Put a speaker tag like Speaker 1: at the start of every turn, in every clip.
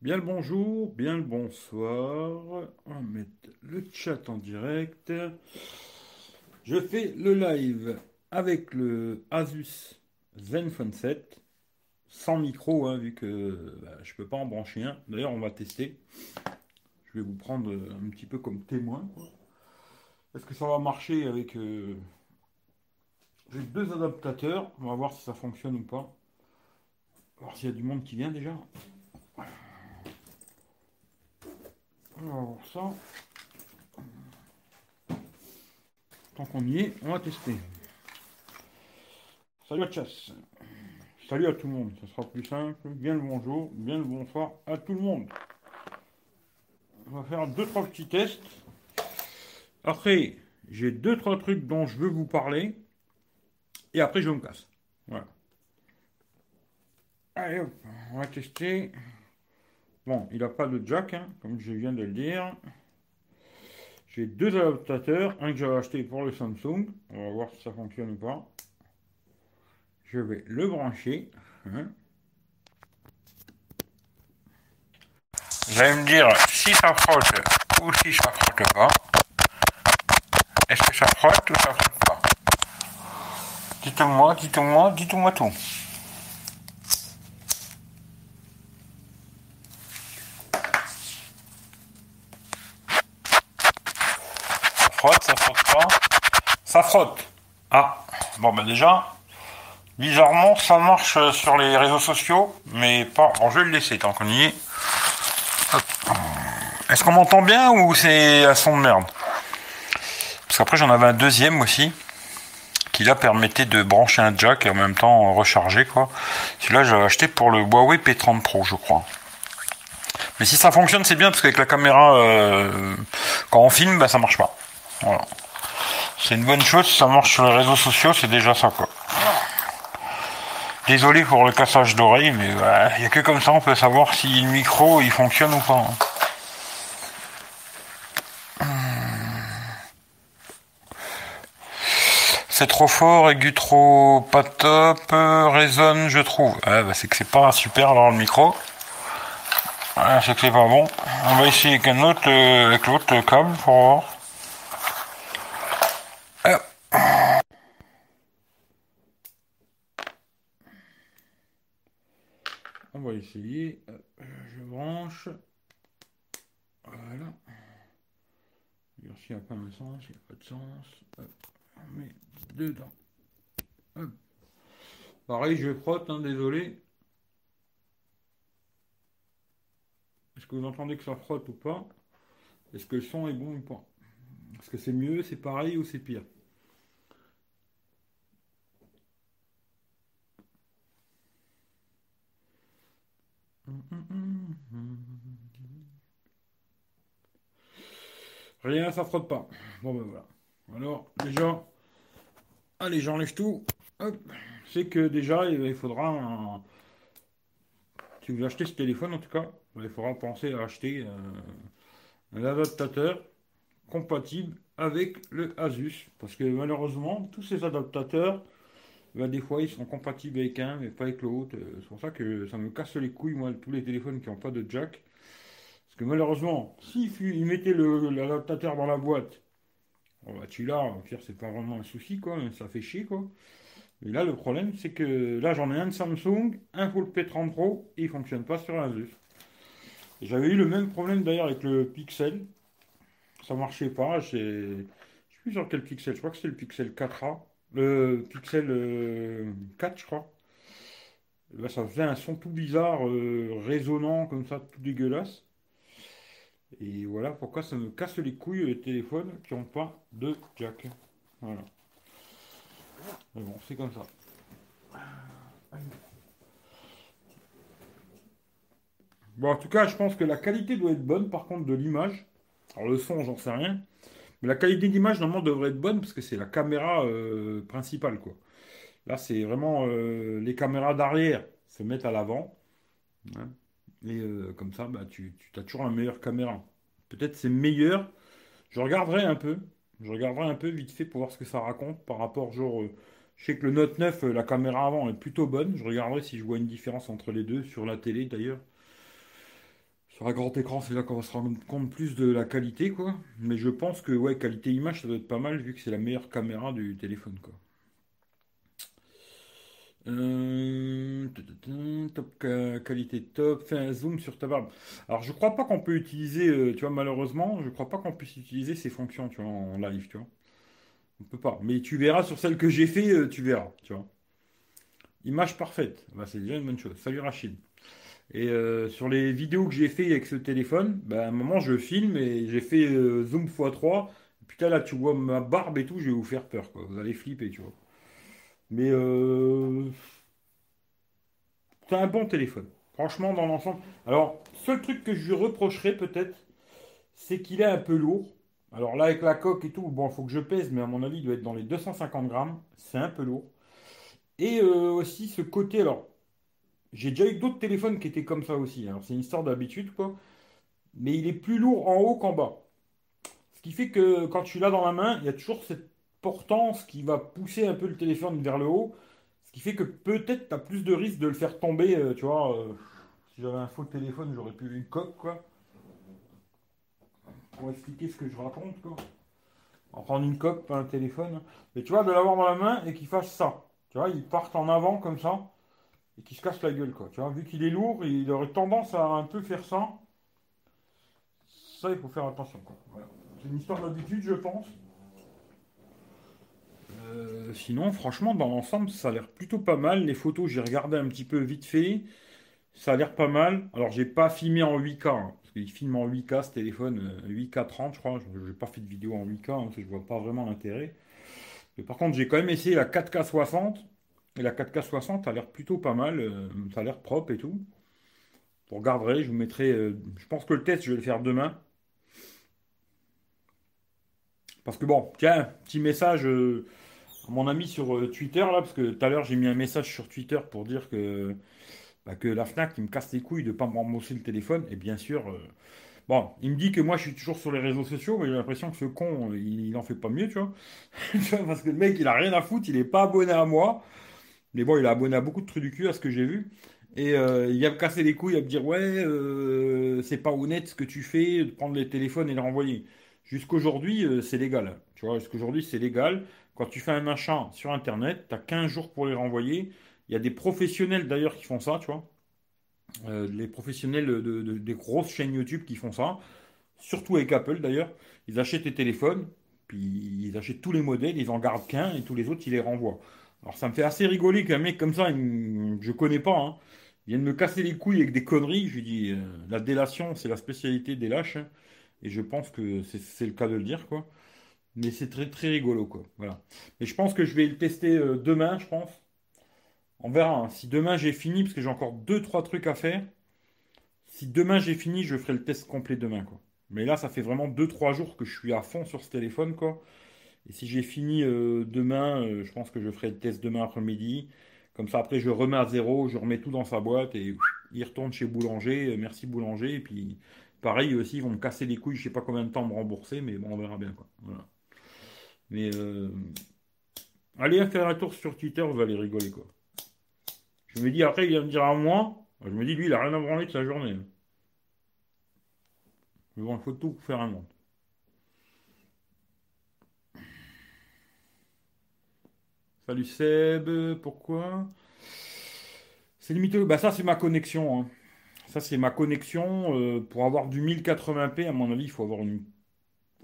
Speaker 1: Bien le bonjour, bien le bonsoir. On va mettre le chat en direct. Je fais le live avec le Asus Zenfone 7 sans micro, hein, vu que bah, je ne peux pas en brancher un. D'ailleurs, on va tester. Je vais vous prendre un petit peu comme témoin. Est-ce que ça va marcher avec... Euh, deux adaptateurs. On va voir si ça fonctionne ou pas. Voir s'il y a du monde qui vient déjà. Ça. Tant qu'on y est, on va tester. Salut à chasse. Salut à tout le monde. Ça sera plus simple. Bien le bonjour, bien le bonsoir à tout le monde. On va faire deux, trois petits tests. Après, j'ai deux, trois trucs dont je veux vous parler. Et après, je me casse. Voilà. Allez, hop, on va tester. Bon, il n'a pas de jack, hein, comme je viens de le dire. J'ai deux adaptateurs, un que j'avais acheté pour le Samsung. On va voir si ça fonctionne ou pas. Je vais le brancher. Hein. Vous allez me dire si ça frotte ou si ça frotte pas. Est-ce que ça frotte ou ça frotte pas? Dites-moi, dites-moi, dites-moi tout. Ça frotte, ça frotte pas Ça frotte. Ah, bon ben déjà, bizarrement ça marche sur les réseaux sociaux, mais pas... Bon, je vais le laisser tant qu'on y est. Est-ce qu'on m'entend bien ou c'est à son de merde? Parce qu'après j'en avais un deuxième aussi qui là permettait de brancher un jack et en même temps recharger quoi. Celui-là j'avais acheté pour le Huawei P30 Pro je crois. Mais si ça fonctionne c'est bien parce qu'avec la caméra euh, quand on filme bah, ça marche pas. Voilà. C'est une bonne chose, si ça marche sur les réseaux sociaux c'est déjà ça quoi. Désolé pour le cassage d'oreille mais il n'y a que comme ça on peut savoir si le micro il fonctionne ou pas. C'est trop fort, aigu trop pas top, résonne je trouve. Ah, bah, c'est que c'est pas super dans le micro. Ah, c'est que c'est pas bon. On va essayer avec un autre, euh, avec l'autre câble pour voir. On va essayer. Euh, je branche. Voilà. S'il n'y a pas de sens, il n'y a pas de sens. On met dedans. Pareil, je frotte, hein, désolé. Est-ce que vous entendez que ça frotte ou pas? Est-ce que le son est bon ou pas? Est-ce que c'est mieux, c'est pareil ou c'est pire? Rien, ça frotte pas. Bon ben voilà. Alors, déjà, allez, j'enlève tout. C'est que déjà, il faudra Si vous achetez ce téléphone, en tout cas, il faudra penser à acheter euh, un adaptateur compatible avec le Asus. Parce que malheureusement, tous ces adaptateurs, ben, des fois, ils sont compatibles avec un, mais pas avec l'autre. C'est pour ça que ça me casse les couilles, moi, tous les téléphones qui n'ont pas de jack. Parce que malheureusement, s'ils mettaient l'adaptateur dans la boîte bah, tu l'as, c'est pas vraiment un souci, quoi, ça fait chier, quoi. Mais là, le problème, c'est que là, j'en ai un de Samsung, un pour le P30 Pro, et il fonctionne pas sur Asus. J'avais eu le même problème d'ailleurs avec le Pixel. Ça marchait pas. Je sais plus sur quel Pixel. Je crois que c'est le Pixel 4A. Le Pixel 4, euh, je crois. Là, ça faisait un son tout bizarre, euh, résonnant, comme ça, tout dégueulasse. Et voilà pourquoi ça me casse les couilles les téléphones qui n'ont pas de jack. Voilà. Mais bon, c'est comme ça. Bon, en tout cas, je pense que la qualité doit être bonne, par contre, de l'image. Alors, le son, j'en sais rien. Mais la qualité d'image, normalement, devrait être bonne parce que c'est la caméra euh, principale, quoi. Là, c'est vraiment euh, les caméras d'arrière se mettent à l'avant. Hein. Et euh, comme ça, bah, tu, as toujours la meilleure caméra. Peut-être c'est meilleur. Je regarderai un peu. Je regarderai un peu vite fait pour voir ce que ça raconte par rapport, genre, Je sais que le Note 9, euh, la caméra avant est plutôt bonne. Je regarderai si je vois une différence entre les deux sur la télé d'ailleurs. Sur un grand écran, c'est là qu'on va se rendre compte plus de la qualité, quoi. Mais je pense que, ouais, qualité image, ça doit être pas mal vu que c'est la meilleure caméra du téléphone, quoi. Euh, top qualité top, fais un zoom sur ta barbe. Alors je crois pas qu'on peut utiliser, euh, tu vois, malheureusement, je crois pas qu'on puisse utiliser ces fonctions, tu vois, en live, tu vois. On peut pas. Mais tu verras sur celle que j'ai fait, euh, tu verras, tu vois. Image parfaite. Bah, c'est déjà une bonne chose. Salut Rachid. Et sur les vidéos que j'ai fait avec ce téléphone, bah, à un moment je filme et j'ai fait zoom x3. Putain là tu vois ma barbe et tout, je vais vous faire peur quoi. Vous allez flipper, tu vois. Mais euh, c'est un bon téléphone. Franchement, dans l'ensemble. Alors, seul truc que je lui reprocherais peut-être, c'est qu'il est un peu lourd. Alors là, avec la coque et tout, bon, il faut que je pèse, mais à mon avis, il doit être dans les 250 grammes. C'est un peu lourd. Et euh, aussi ce côté, j'ai déjà eu d'autres téléphones qui étaient comme ça aussi. Alors c'est une histoire d'habitude, quoi. Mais il est plus lourd en haut qu'en bas. Ce qui fait que quand tu l'as dans la main, il y a toujours cette portance qui va pousser un peu le téléphone vers le haut, ce qui fait que peut-être tu as plus de risque de le faire tomber, euh, tu vois. Euh, si j'avais un faux téléphone, j'aurais pu une coque, quoi. Pour expliquer ce que je raconte, quoi. En prendre une coque, pas un téléphone. Mais tu vois, de l'avoir dans la main et qu'il fasse ça. Tu vois, il part en avant comme ça et qu'il se casse la gueule, quoi. Tu vois, vu qu'il est lourd, il aurait tendance à un peu faire ça. Ça, il faut faire attention. C'est une histoire d'habitude, je pense. Euh, sinon, franchement, dans l'ensemble, ça a l'air plutôt pas mal. Les photos, j'ai regardé un petit peu vite fait. Ça a l'air pas mal. Alors, j'ai pas filmé en 8K, hein, parce qu'il filme en 8K ce téléphone, 8K euh, 30, je crois. Je n'ai pas fait de vidéo en 8K, hein, parce que je vois pas vraiment l'intérêt. Mais par contre, j'ai quand même essayé la 4K 60. Et la 4K 60 a l'air plutôt pas mal. Euh, ça a l'air propre et tout. Vous regarderez, je vous mettrai. je pense que le test, je vais le faire demain. Parce que bon, tiens, petit message mon ami sur euh, Twitter, là, parce que tout à l'heure j'ai mis un message sur Twitter pour dire que, bah, que la FNAC me casse les couilles de ne pas me le téléphone. Et bien sûr, euh, bon, il me dit que moi je suis toujours sur les réseaux sociaux, mais j'ai l'impression que ce con, il, n'en en fait pas mieux, tu vois. parce que le mec, il a rien à foutre, il est pas abonné à moi. Mais bon, il a abonné à beaucoup de trucs du cul à ce que j'ai vu. Et euh, il va me casser les couilles à me dire ouais, c'est pas honnête ce que tu fais, de prendre les téléphones et les renvoyer. Jusqu'aujourd'hui, c'est légal. Tu vois, jusqu'aujourd'hui, c'est légal. Quand tu fais un achat sur Internet, tu as 15 jours pour les renvoyer. Il y a des professionnels d'ailleurs qui font ça, tu vois. Euh, les professionnels de, des grosses chaînes YouTube qui font ça. Surtout avec Apple d'ailleurs. Ils achètent les téléphones, puis ils achètent tous les modèles, ils en gardent qu'un et tous les autres, ils les renvoient. Alors ça me fait assez rigoler qu'un mec comme ça, je je connais pas, hein, il vient de me casser les couilles avec des conneries. Je lui dis, euh, la délation, c'est la spécialité des lâches. Hein, et je pense que c'est le cas de le dire, quoi. Mais c'est très très rigolo quoi. Voilà. Mais je pense que je vais le tester euh, demain, je pense. On verra. Hein. Si demain j'ai fini, parce que j'ai encore deux trois trucs à faire. Si demain j'ai fini, je ferai le test complet demain quoi. Mais là, ça fait vraiment 2-3 jours que je suis à fond sur ce téléphone quoi. Et si j'ai fini euh, demain, euh, je pense que je ferai le test demain après-midi. Comme ça, après, je remets à zéro, je remets tout dans sa boîte et il retourne chez Boulanger. merci Boulanger. Et puis, pareil aussi, ils vont me casser les couilles. Je sais pas combien de temps me rembourser, mais bon, on verra bien. Mais euh, allez faire un tour sur Twitter, vous allez rigoler. Je me dis après, il va me dire à moi. Je me dis, lui, il a rien à branler de sa journée. Bon, il faut tout faire un monde. Salut Seb, pourquoi? C'est limité. Bah ça c'est ma connexion. Hein. Ça c'est ma connexion. Euh, pour avoir du 1080p, à mon avis, il faut avoir une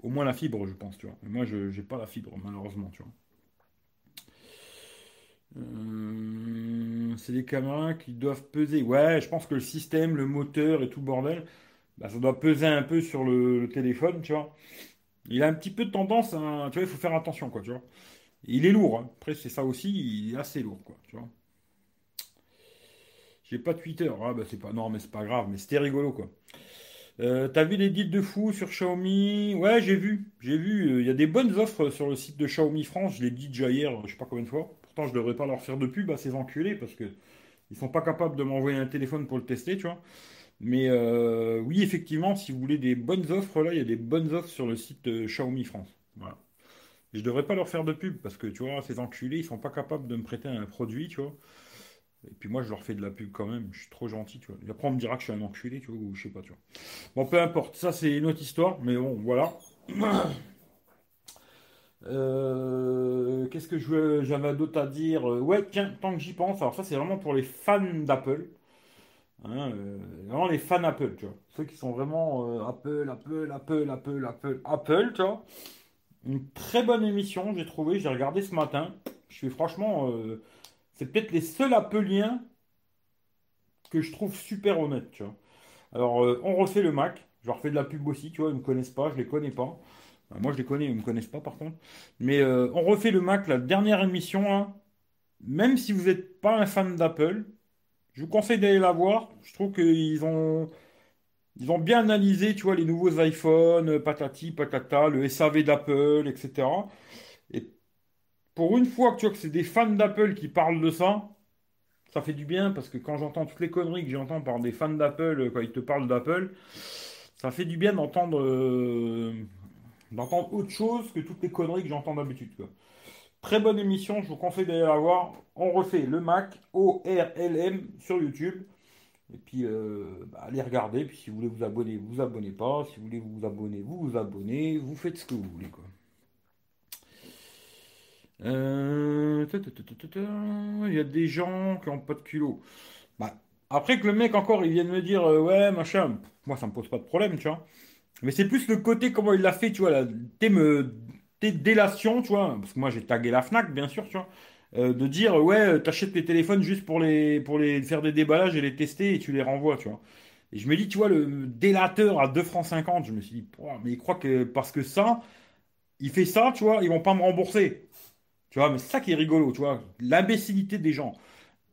Speaker 1: au moins la fibre, je pense, tu vois. moi, je n'ai pas la fibre, malheureusement, tu vois. Euh, c'est des caméras qui doivent peser. Ouais, je pense que le système, le moteur et tout le bordel, bah, ça doit peser un peu sur le, téléphone, tu vois. Il a un petit peu de tendance, à, tu vois, il faut faire attention, quoi, tu vois. Il est lourd, hein. après c'est ça aussi, il est assez lourd, quoi, tu vois. J'ai pas Twitter, ah bah c'est pas, non mais c'est pas grave, mais c'était rigolo, quoi. Euh, t'as vu les deals de fou sur Xiaomi? Ouais, j'ai vu. J'ai vu. Euh, il y a des bonnes offres sur le site de Xiaomi France. Je l'ai dit déjà hier, je sais pas combien de fois. Pourtant, je devrais pas leur faire de pub à ces parce que ils sont pas capables de m'envoyer un téléphone pour le tester, tu vois. Mais euh, oui, effectivement, si vous voulez des bonnes offres, là, il y a des bonnes offres sur le site Xiaomi France. Voilà. Je devrais pas leur faire de pub parce que tu vois, ces enculés, ils sont pas capables de me prêter un produit, tu vois. Et puis moi, je leur fais de la pub quand même. Je suis trop gentil, tu vois. Après, on me dira que je suis un enculé, tu vois, ou je sais pas, tu vois. Bon, peu importe. Ça, c'est une autre histoire, mais bon, voilà. Euh, qu'est-ce que j'avais d'autre à dire? Ouais, tiens, tant que j'y pense, alors ça, c'est vraiment pour les fans d'Apple. Hein, euh, vraiment les fans Apple, tu vois. Ceux qui sont vraiment euh, Apple, Apple, Apple, Apple, Apple, Apple, tu vois. Une très bonne émission, j'ai trouvé. J'ai regardé ce matin. Je suis franchement. euh, c'est peut-être les seuls Appleiens que je trouve super honnêtes. Alors, euh, on refait le Mac. Je leur fais de la pub aussi, tu vois. Ils me connaissent pas, je les connais pas. Moi, je les connais, ils me connaissent pas, par contre. Mais euh, on refait le Mac, la dernière émission, hein. Même si vous n'êtes pas un fan d'Apple, je vous conseille d'aller la voir. Je trouve qu'ils ont. Ils ont bien analysé, tu vois, les nouveaux iPhones, euh, patati, patata, le SAV d'Apple, etc. Et pour une fois que tu vois que c'est des fans d'Apple qui parlent de ça, ça fait du bien parce que quand j'entends toutes les conneries que j'entends par des fans d'Apple euh, quand ils te parlent d'Apple, ça fait du bien d'entendre euh, d'entendre autre chose que toutes les conneries que j'entends d'habitude. Très bonne émission, je vous conseille d'aller la voir. On refait le Mac O-R-L-M sur YouTube. Et puis, euh, bah, allez regarder. Puis, si vous voulez vous abonner, vous vous abonnez pas. Si vous voulez vous abonner, vous vous abonnez. Vous faites ce que vous voulez, quoi. Euh. Il y a des gens qui ont pas de culot. Bah, après que le mec encore, il vienne me dire, euh, ouais, machin, moi ça me pose pas de problème, tu vois. Mais c'est plus le côté comment il l'a fait, tu vois, la t'es me t'es délation, tu vois, parce que moi j'ai tagué la Fnac, bien sûr, tu vois, euh, de dire, ouais, euh, t'achètes tes téléphones juste pour les, pour les faire des déballages et les tester et tu les renvoies, tu vois. Et je me dis, tu vois, le délateur à 2 francs 50 je me suis dit, mais il croit que parce que ça, il fait ça, tu vois, ils vont pas me rembourser. Tu vois, mais c'est ça qui est rigolo, tu vois, l'imbécilité des gens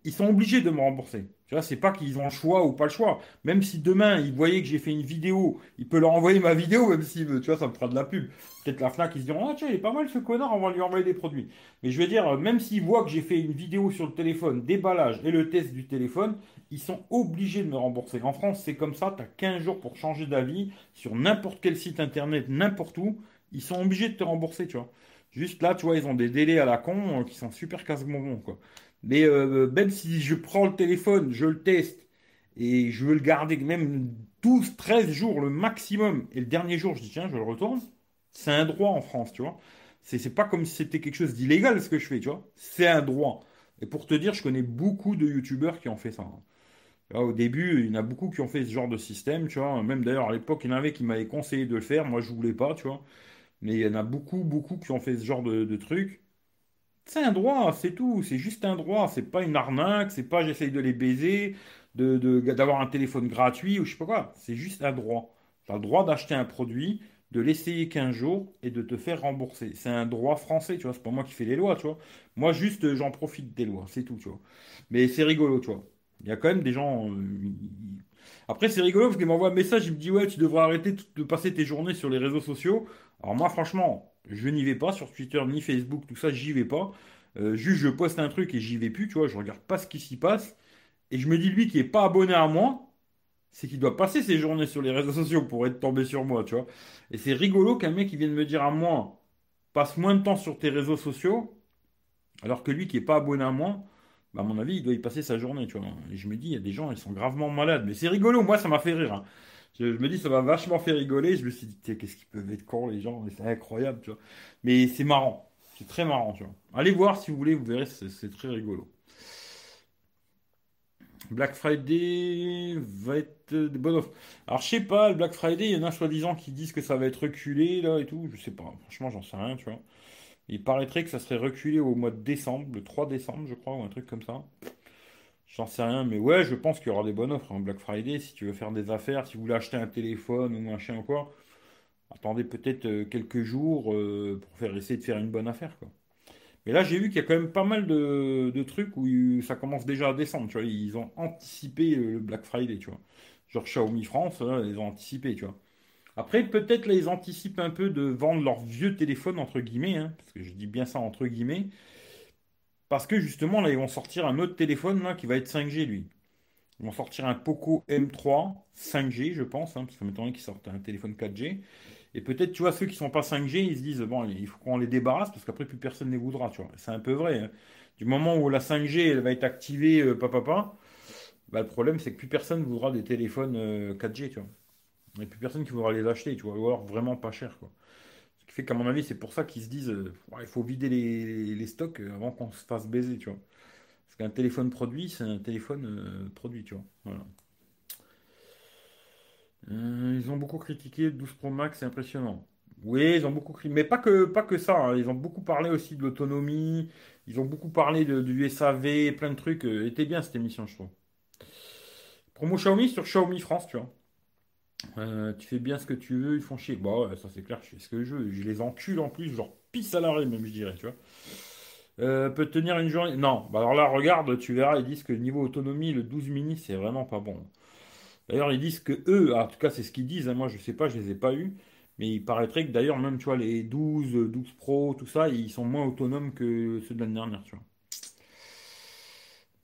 Speaker 1: ils sont obligés de me rembourser. Tu vois, c'est pas qu'ils ont le choix ou pas le choix. Même si demain, ils voyaient que j'ai fait une vidéo, il peut leur envoyer ma vidéo, même si, tu vois, ça me fera de la pub. Peut-être la Fnac, ils se diront, ah tiens, il est pas mal ce connard, on va lui envoyer des produits. Mais je veux dire, même s'ils voient que j'ai fait une vidéo sur le téléphone, déballage et le test du téléphone, ils sont obligés de me rembourser. En France, c'est comme ça, tu as 15 jours pour changer d'avis sur n'importe quel site internet, n'importe où. Ils sont obligés de te rembourser, tu vois. Juste là, tu vois, ils ont des délais à la con euh, qui sont super casse-bonbons, quoi. Mais euh, même si je prends le téléphone, je le teste et je veux le garder même 12, 13 jours le maximum, et le dernier jour, je dis tiens, je le retourne, c'est un droit en France, tu vois. C'est pas comme si c'était quelque chose d'illégal ce que je fais, tu vois. C'est un droit. Et pour te dire, je connais beaucoup de youtubeurs qui ont fait ça. hein. Au début, il y en a beaucoup qui ont fait ce genre de système, tu vois. Même d'ailleurs, à l'époque, il y en avait qui m'avaient conseillé de le faire. Moi, je voulais pas, tu vois. Mais il y en a beaucoup, beaucoup qui ont fait ce genre de, trucs. C'est un droit, c'est tout. C'est juste un droit. C'est pas une arnaque. C'est pas j'essaye de les baiser, d'avoir un téléphone gratuit ou je sais pas quoi. C'est juste un droit. Tu as le droit d'acheter un produit, de l'essayer 15 jours et de te faire rembourser. C'est un droit français, tu vois. C'est pas moi qui fais les lois, tu vois. Moi, juste, euh, j'en profite des lois. C'est tout, tu vois. Mais c'est rigolo, tu vois. Il y a quand même des gens. euh, Après, c'est rigolo parce qu'il m'envoie un message. Il me dit Ouais, tu devrais arrêter de passer tes journées sur les réseaux sociaux. Alors, moi, franchement, je n'y vais pas sur Twitter ni Facebook, tout ça, j'y vais pas. Euh, juste, je poste un truc et j'y vais plus, tu vois, je regarde pas ce qui s'y passe. Et je me dis, lui qui est pas abonné à moi, c'est qu'il doit passer ses journées sur les réseaux sociaux pour être tombé sur moi, tu vois. Et c'est rigolo qu'un mec qui vienne me dire à moi, passe moins de temps sur tes réseaux sociaux, alors que lui qui est pas abonné à moi, bah, à mon avis, il doit y passer sa journée, tu vois. Et je me dis, il y a des gens, ils sont gravement malades. Mais c'est rigolo, moi, ça m'a fait rire. hein. Je, me dis, ça m'a vachement fait rigoler. Je me suis dit, qu'est-ce qu'ils peuvent être cons, les gens. C'est incroyable, tu vois. Mais c'est marrant. C'est très marrant, tu vois. Allez voir si vous voulez, vous verrez, c'est c'est très rigolo. Black Friday va être euh, des bonnes offres. Alors, je sais pas, le Black Friday, il y en a soi-disant qui disent que ça va être reculé, là, et tout. Je sais pas. Franchement, j'en sais rien, tu vois. Il paraîtrait que ça serait reculé au mois de décembre, le 3 décembre, je crois, ou un truc comme ça. J'en sais rien, mais ouais, je pense qu'il y aura des bonnes offres en Black Friday. Si tu veux faire des affaires, si vous voulez acheter un téléphone ou machin ou quoi, attendez peut-être euh, quelques jours euh, pour faire essayer de faire une bonne affaire, quoi. Mais là, j'ai vu qu'il y a quand même pas mal de, trucs où ça commence déjà à descendre. Ils ont anticipé euh, le Black Friday, tu vois. Genre Xiaomi France, ils ont anticipé, tu vois. Après, peut-être là, ils anticipent un peu de vendre leurs vieux téléphones, entre guillemets, hein, parce que je dis bien ça entre guillemets, parce que justement, là, ils vont sortir un autre téléphone, là, qui va être 5G, lui. Ils vont sortir un Poco M3 5G, je pense, hein, parce que m'étonnerait qu'ils sortent un téléphone 4G. Et peut-être, tu vois, ceux qui sont pas 5G, ils se disent, bon, il faut qu'on les débarrasse parce qu'après, plus personne ne les voudra, tu vois. C'est un peu vrai. hein. Du moment où la 5G, elle va être activée, euh, papa, papa, bah, le problème, c'est que plus personne voudra des téléphones euh, 4G, tu vois. Il n'y a plus personne qui voudra les acheter, tu vois, ou alors vraiment pas cher, quoi. Qu'à mon avis, c'est pour ça qu'ils se disent, euh, il faut vider les, stocks euh, avant qu'on se fasse baiser, tu vois. Parce qu'un téléphone produit, c'est un téléphone euh, produit, tu vois. Voilà. Euh, ils ont beaucoup critiqué le 12 Pro Max, c'est impressionnant. Oui, ils ont beaucoup critiqué, mais pas que, pas que ça. hein. Ils ont beaucoup parlé aussi de l'autonomie. Ils ont beaucoup parlé du SAV, plein de trucs. Était bien cette émission, je trouve. Promo Xiaomi sur Xiaomi France, tu vois. Euh, tu fais bien ce que tu veux, ils font chier. Bon, ouais, ça c'est clair, je fais ce que je veux. Je les encule en plus, genre pisse à l'arrêt même, je dirais, tu vois. Euh, peut tenir une journée. Non, bah alors là, regarde, tu verras, ils disent que niveau autonomie, le 12 mini, c'est vraiment pas bon. D'ailleurs, ils disent que eux, en tout cas, c'est ce qu'ils disent, hein, moi je sais pas, je les ai pas eus, mais il paraîtrait que d'ailleurs, même, tu vois, les 12, 12 Pro, tout ça, ils sont moins autonomes que ceux de l'année dernière, tu vois.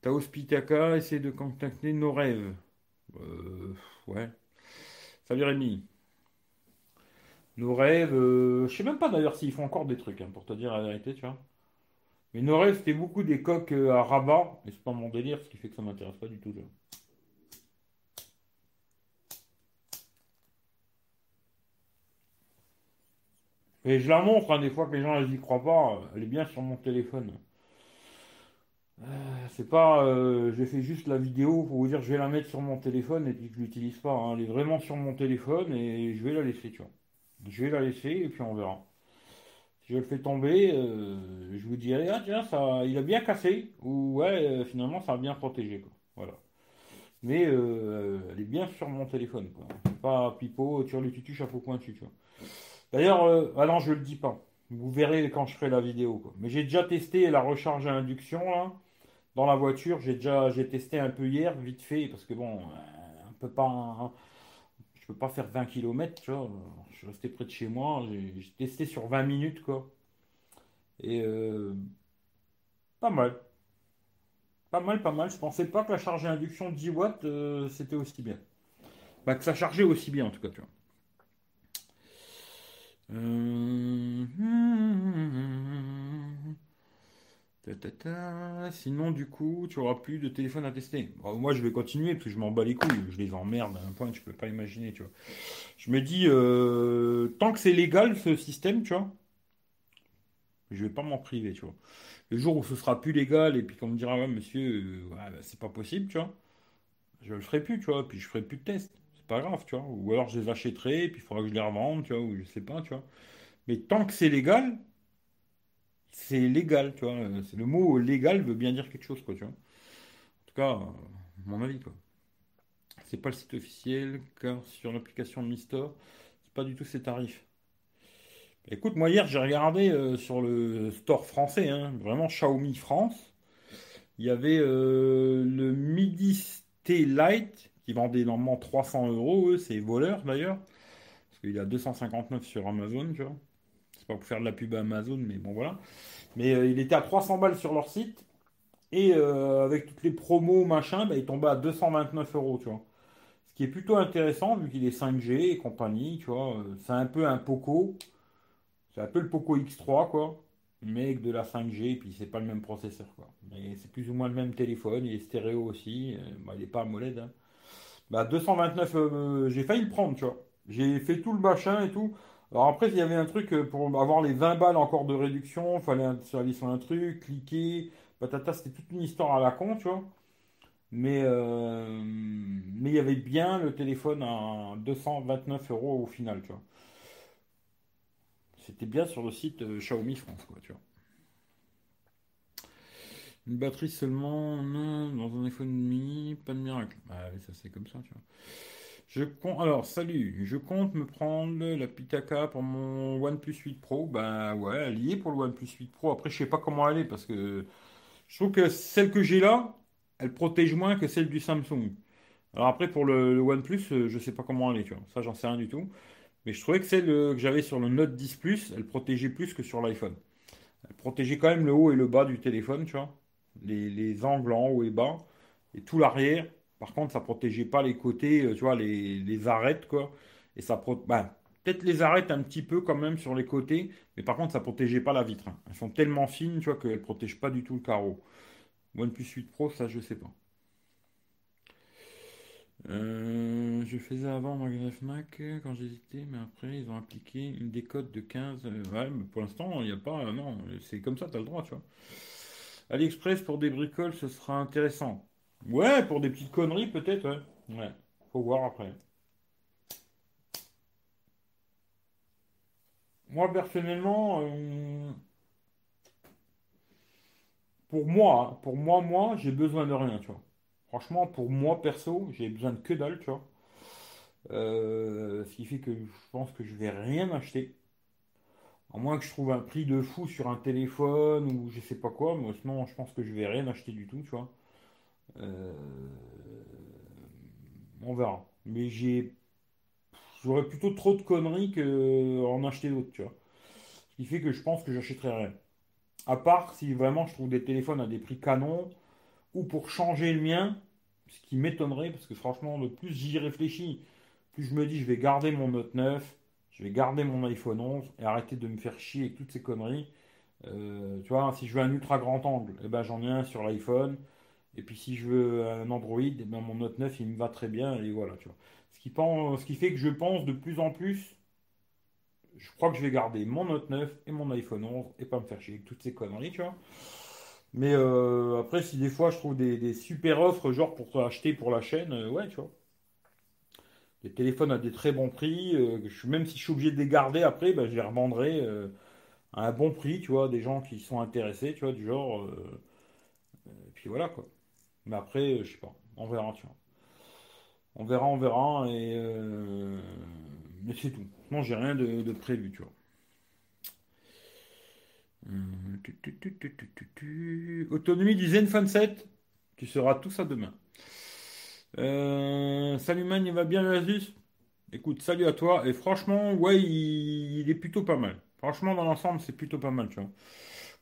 Speaker 1: Tao Pitaka essaie de contacter nos rêves. Euh, ouais. Salut Rémi. Nos rêves, euh, je sais même pas d'ailleurs s'ils font encore des trucs, hein, pour te dire la vérité, tu vois. Mais nos rêves, c'était beaucoup des coques euh, à rabat, et c'est pas mon délire, ce qui fait que ça m'intéresse pas du tout. Et je la montre, hein, des fois que les gens ils y croient pas, elle est bien sur mon téléphone. Euh, c'est pas, euh, j'ai fait juste la vidéo pour vous dire je vais la mettre sur mon téléphone et puis je l'utilise pas. hein. Elle est vraiment sur mon téléphone et je vais la laisser, tu vois. Je vais la laisser et puis on verra. Si je le fais tomber, euh, je vous dirai, ah tiens, ça, il a bien cassé, ou ouais, finalement ça a bien protégé, quoi. Voilà. Mais elle est bien sur mon téléphone, quoi. Pas pipeau, tu le tutu, chapeau pointu, tu vois. D'ailleurs, ah non, je le dis pas. Vous verrez quand je ferai la vidéo. Mais j'ai déjà testé la recharge à induction, dans la voiture. J'ai déjà, j'ai testé un peu hier, vite fait, parce que bon, euh, on peut pas, hein, je peux pas faire 20 km, tu vois. Je suis resté près de chez moi, j'ai testé sur 20 minutes, quoi. Et euh, pas mal. Pas mal, pas mal. Je pensais pas que la charge à induction 10 watts, euh, c'était aussi bien. Bah, que ça chargeait aussi bien, en tout cas, tu vois. Euh, ta, ta, ta. Sinon, du coup, tu auras plus de téléphone à tester. Bon, moi, je vais continuer parce que je m'en bats les couilles. Je les emmerde à un point tu peux pas imaginer, tu vois. Je me dis, euh, tant que c'est légal, ce système, tu vois, je vais pas m'en priver, tu vois. Le jour où ce sera plus légal et puis qu'on me dira, ouais, monsieur, euh, ouais, bah, c'est pas possible, tu vois, je le ferai plus, tu vois, puis je ferai plus de tests. Pas grave, tu vois. Ou alors je les achèterai, puis il faudra que je les revende, tu vois, ou je sais pas, tu vois. Mais tant que c'est légal, c'est légal, tu vois. C'est- Le mot légal veut bien dire quelque chose, quoi, tu vois. En tout cas, euh, mon avis, quoi. C'est pas le site officiel, car sur l'application Mi Store, c'est pas du tout ces tarifs. Écoute, moi hier, j'ai regardé euh, sur le store français, hein, vraiment Xiaomi France. Il y avait euh, le Midi T Lite qui vendait normalement 300 euros, eux, c'est voleur d'ailleurs, parce qu'il à 259 sur Amazon, tu vois. C'est pas pour faire de la pub à Amazon, mais bon voilà. Mais euh, il était à 300 balles sur leur site, et euh, avec toutes les promos, machin, bah, il tombait à 229 euros, tu vois. Ce qui est plutôt intéressant, vu qu'il est 5G et compagnie, tu vois. Euh, C'est un peu un Poco, c'est un peu le Poco X3, quoi. Mais avec de la 5G, puis c'est pas le même processeur, quoi. Mais c'est plus ou moins le même téléphone, il est stéréo aussi. bah, il est pas AMOLED, hein. Bah, 229, euh, j'ai failli le prendre, tu vois. J'ai fait tout le machin et tout. Alors après, il y avait un truc euh, pour avoir les 20 balles encore de réduction, fallait aller sur un truc, cliquer, patata, c'était toute une histoire à la con, tu vois. Mais, euh, mais il y avait bien le téléphone à 229 euros au final, tu vois. C'était bien sur le site euh, Xiaomi France, quoi, tu vois. Une batterie seulement dans un iPhone mini, pas de miracle. Ah oui, ça c'est comme ça, tu vois. Je compte, alors, salut, je compte me prendre la Pitaka pour mon OnePlus 8 Pro. Ben ouais, elle y est pour le OnePlus 8 Pro. Après, je sais pas comment elle est parce que je trouve que celle que j'ai là, elle protège moins que celle du Samsung. Alors après, pour le, le OnePlus, euh, je sais pas comment elle est, tu vois. Ça, j'en sais rien du tout. Mais je trouvais que celle euh, que j'avais sur le Note 10 Plus, elle protégeait plus que sur l'iPhone. Elle protégeait quand même le haut et le bas du téléphone, tu vois. Les, les angles en haut et bas. Et tout l'arrière. Par contre, ça protégeait pas les côtés, euh, tu vois, les, arêtes, quoi. Et ça pro... ben, Peut-être les arêtes un petit peu quand même sur les côtés, mais par contre, ça protégeait pas la vitre. hein. Elles sont tellement fines, tu vois, qu'elles protègent pas du tout le carreau. OnePlus 8 Pro, ça, je sais pas. Euh, je faisais avant magasin Fnac euh, quand j'hésitais, mais après ils ont appliqué une décote de 15. euh, ouais, mais pour l'instant, il n'y a pas. Non, c'est comme ça, tu le droit, tu vois. AliExpress pour des bricoles, ce sera intéressant. Ouais, pour des petites conneries, peut-être, ouais. Ouais, faut voir après. Moi, personnellement, euh, pour moi, hein, pour moi, moi, j'ai besoin de rien, tu vois. Franchement, pour moi, perso, j'ai besoin de que dalle, tu vois. Euh, ce qui fait que je pense que je vais rien acheter. À moins que je trouve un prix de fou sur un téléphone ou je sais pas quoi, mais sinon je pense que je vais rien acheter du tout, tu vois. Euh, on verra. Mais j'ai j'aurais plutôt trop de conneries que en acheter d'autres, tu vois. Ce qui fait que je pense que j'achèterai rien. À part si vraiment je trouve des téléphones à des prix canons ou pour changer le mien, ce qui m'étonnerait parce que franchement, le plus j'y réfléchis, plus je me dis je vais garder mon Note 9, je vais garder mon iPhone 11 et arrêter de me faire chier avec toutes ces conneries. Euh, tu vois, si je veux un ultra grand angle, eh ben, j'en ai un sur l'iPhone. Et puis si je veux un Android, eh ben, mon Note 9 il me va très bien. Et voilà, tu vois. Ce qui, fait que je pense de plus en plus, je crois que je vais garder mon Note 9 et mon iPhone 11 et pas me faire chier avec toutes ces conneries, tu vois. Mais euh, après, si des fois je trouve des, des super offres, genre pour acheter pour la chaîne, euh, ouais, tu vois. Des téléphones à des très bons prix, euh, même si je suis obligé de les garder après, ben, je les revendrai euh, à un bon prix, tu vois, des gens qui sont intéressés, tu vois, du genre. euh, et puis voilà, quoi. Mais après, euh, je sais pas, on verra, tu vois. On verra, on verra, et euh, mais c'est tout. Non, j'ai rien de, prévu, tu vois. Autonomie du Zenfone 7, tu seras tout ça demain. Euh, salut man, il va bien l'Asus? Écoute, salut à toi. Et franchement, ouais, il, est plutôt pas mal. Franchement, dans l'ensemble, c'est plutôt pas mal, tu vois.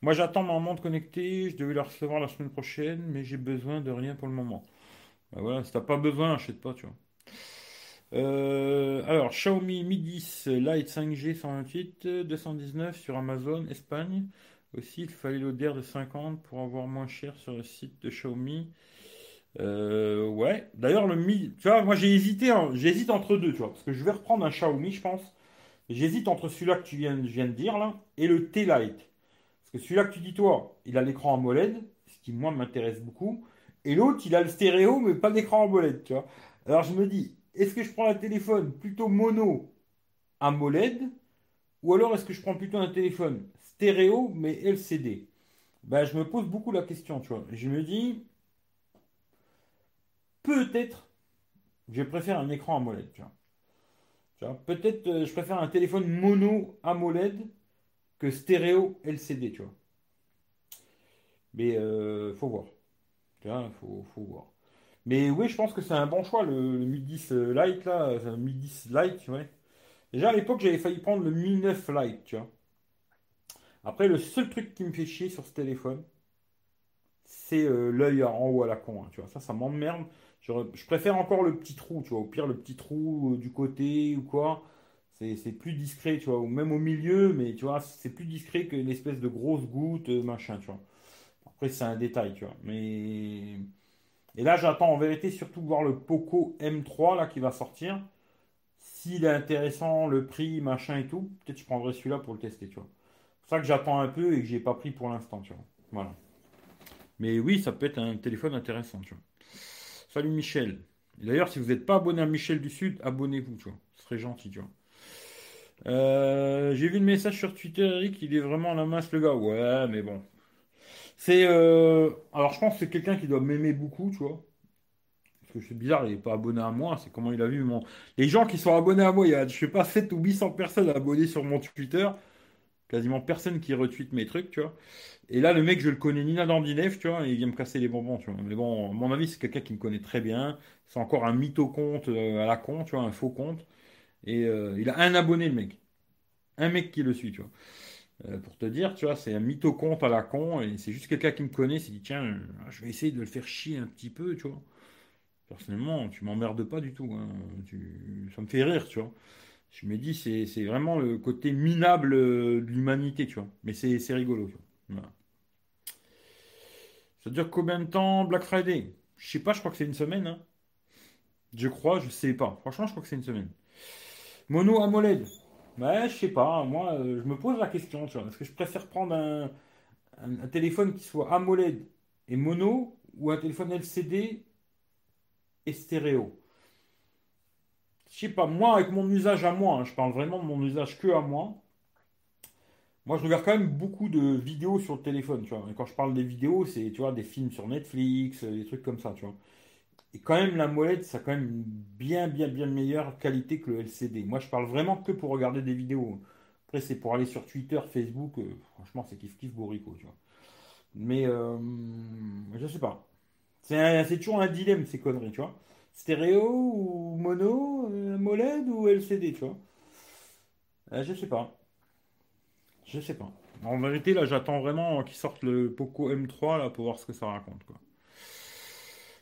Speaker 1: Moi, j'attends ma montre connectée. Je devais la recevoir la semaine prochaine, mais j'ai besoin de rien pour le moment. Bah voilà, si t'as pas besoin, achète pas, tu vois. Euh, alors, Xiaomi Mi 10 Lite 5G 128, euh, 219 sur Amazon, Espagne. Aussi, il fallait l'ODR de 50 pour avoir moins cher sur le site de Xiaomi. Euh, ouais. D'ailleurs, le Mi, tu vois, moi j'ai hésité, j'hésite entre deux, tu vois, parce que je vais reprendre un Xiaomi, je pense. J'hésite entre celui-là que tu viens, je viens de dire là et le T-Lite. Parce que celui-là que tu dis toi, il a l'écran AMOLED, ce qui moi m'intéresse beaucoup. Et l'autre, il a le stéréo, mais pas d'écran AMOLED, tu vois. Alors je me dis, est-ce que je prends un téléphone plutôt mono AMOLED ou alors est-ce que je prends plutôt un téléphone stéréo mais LCD? Ben, je me pose beaucoup la question, tu vois. Je me dis, peut-être, je préfère un écran AMOLED, tu vois. Peut-être euh, je préfère un téléphone mono AMOLED que stéréo LCD, tu vois. Mais euh, faut voir. Mais oui, je pense que c'est un bon choix, le, le Mi 10 euh, Lite, là. euh, Mi 10 Lite, ouais. Déjà, à l'époque, j'avais failli prendre le Mi 9 Lite, tu vois. Après, le seul truc qui me fait chier sur ce téléphone, c'est l'œil en haut à la con, hein, tu vois. Ça, ça m'emmerde. Je, préfère encore le petit trou, tu vois. Au pire, le petit trou euh, du côté ou quoi. C'est c'est plus discret, tu vois. Ou même au milieu, mais tu vois, c'est plus discret que l'espèce de grosse goutte, euh, machin, tu vois. Après, c'est un détail, tu vois. Mais. Et là, j'attends en vérité surtout voir le Poco M3 là qui va sortir. S'il est intéressant, le prix, machin et tout, peut-être je prendrai celui-là pour le tester, tu vois. C'est pour ça que j'attends un peu et que j'ai pas pris pour l'instant, tu vois. Voilà. Mais oui, ça peut être un téléphone intéressant, tu vois. Salut Michel. D'ailleurs, si vous n'êtes pas abonné à Michel du Sud, abonnez-vous, tu vois. Ce serait gentil, tu vois. Euh, j'ai vu le message sur Twitter, Eric, il est vraiment à la masse, le gars. Ouais, mais bon. C'est. euh, Alors, je pense que c'est quelqu'un qui doit m'aimer beaucoup, tu vois. Parce que c'est bizarre, il n'est pas abonné à moi. C'est comment il a vu mon. Les gens qui sont abonnés à moi, il y a, je sais pas, 7 ou 800 personnes abonnées sur mon Twitter. Quasiment personne qui retweet mes trucs, tu vois. Et là, le mec, je le connais ni dans ni nef, tu vois, et il vient me casser les bonbons, tu vois. Mais bon, à mon avis, c'est quelqu'un qui me connaît très bien. C'est encore un mytho compte euh, à la con, tu vois, un faux compte. Et euh, il a un abonné, le mec. Un mec qui le suit, tu vois. Euh, pour te dire, tu vois, c'est un mytho compte à la con, et c'est juste quelqu'un qui me connaît, s'est dit, tiens, je vais essayer de le faire chier un petit peu, tu vois. Personnellement, tu m'emmerdes pas du tout, hein. Ça me fait rire, tu vois. Je me dis, c'est vraiment le côté minable euh, de l'humanité, tu vois. Mais c'est rigolo, tu vois. Ça dure combien de temps Black Friday? Je sais pas, je crois que c'est une semaine. hein. Je crois, je sais pas. Franchement, je crois que c'est une semaine. Mono AMOLED. Ouais, je sais pas. Moi, euh, je me pose la question, tu vois. Est-ce que je préfère prendre un téléphone qui soit AMOLED et mono ou un téléphone LCD et stéréo? Je sais pas. Moi, avec mon usage à moi, hein, je parle vraiment de mon usage que à moi. Moi, je regarde quand même beaucoup de vidéos sur le téléphone, tu vois. Quand je parle des vidéos, c'est, tu vois, des films sur Netflix, euh, des trucs comme ça, tu vois. Et quand même, la molette, ça a quand même une bien, bien, bien meilleure qualité que le LCD. Moi, je parle vraiment que pour regarder des vidéos. Après, c'est pour aller sur Twitter, Facebook. euh, franchement, c'est kiff kiff bourrico, tu vois. Mais, euh, je sais pas. C'est toujours un dilemme, ces conneries, tu vois. Stéréo ou mono, euh, MOLED ou LCD, tu vois. Euh, je sais pas. Je sais pas. En vérité, là, j'attends vraiment qu'ils sortent le Poco M3 là pour voir ce que ça raconte, quoi.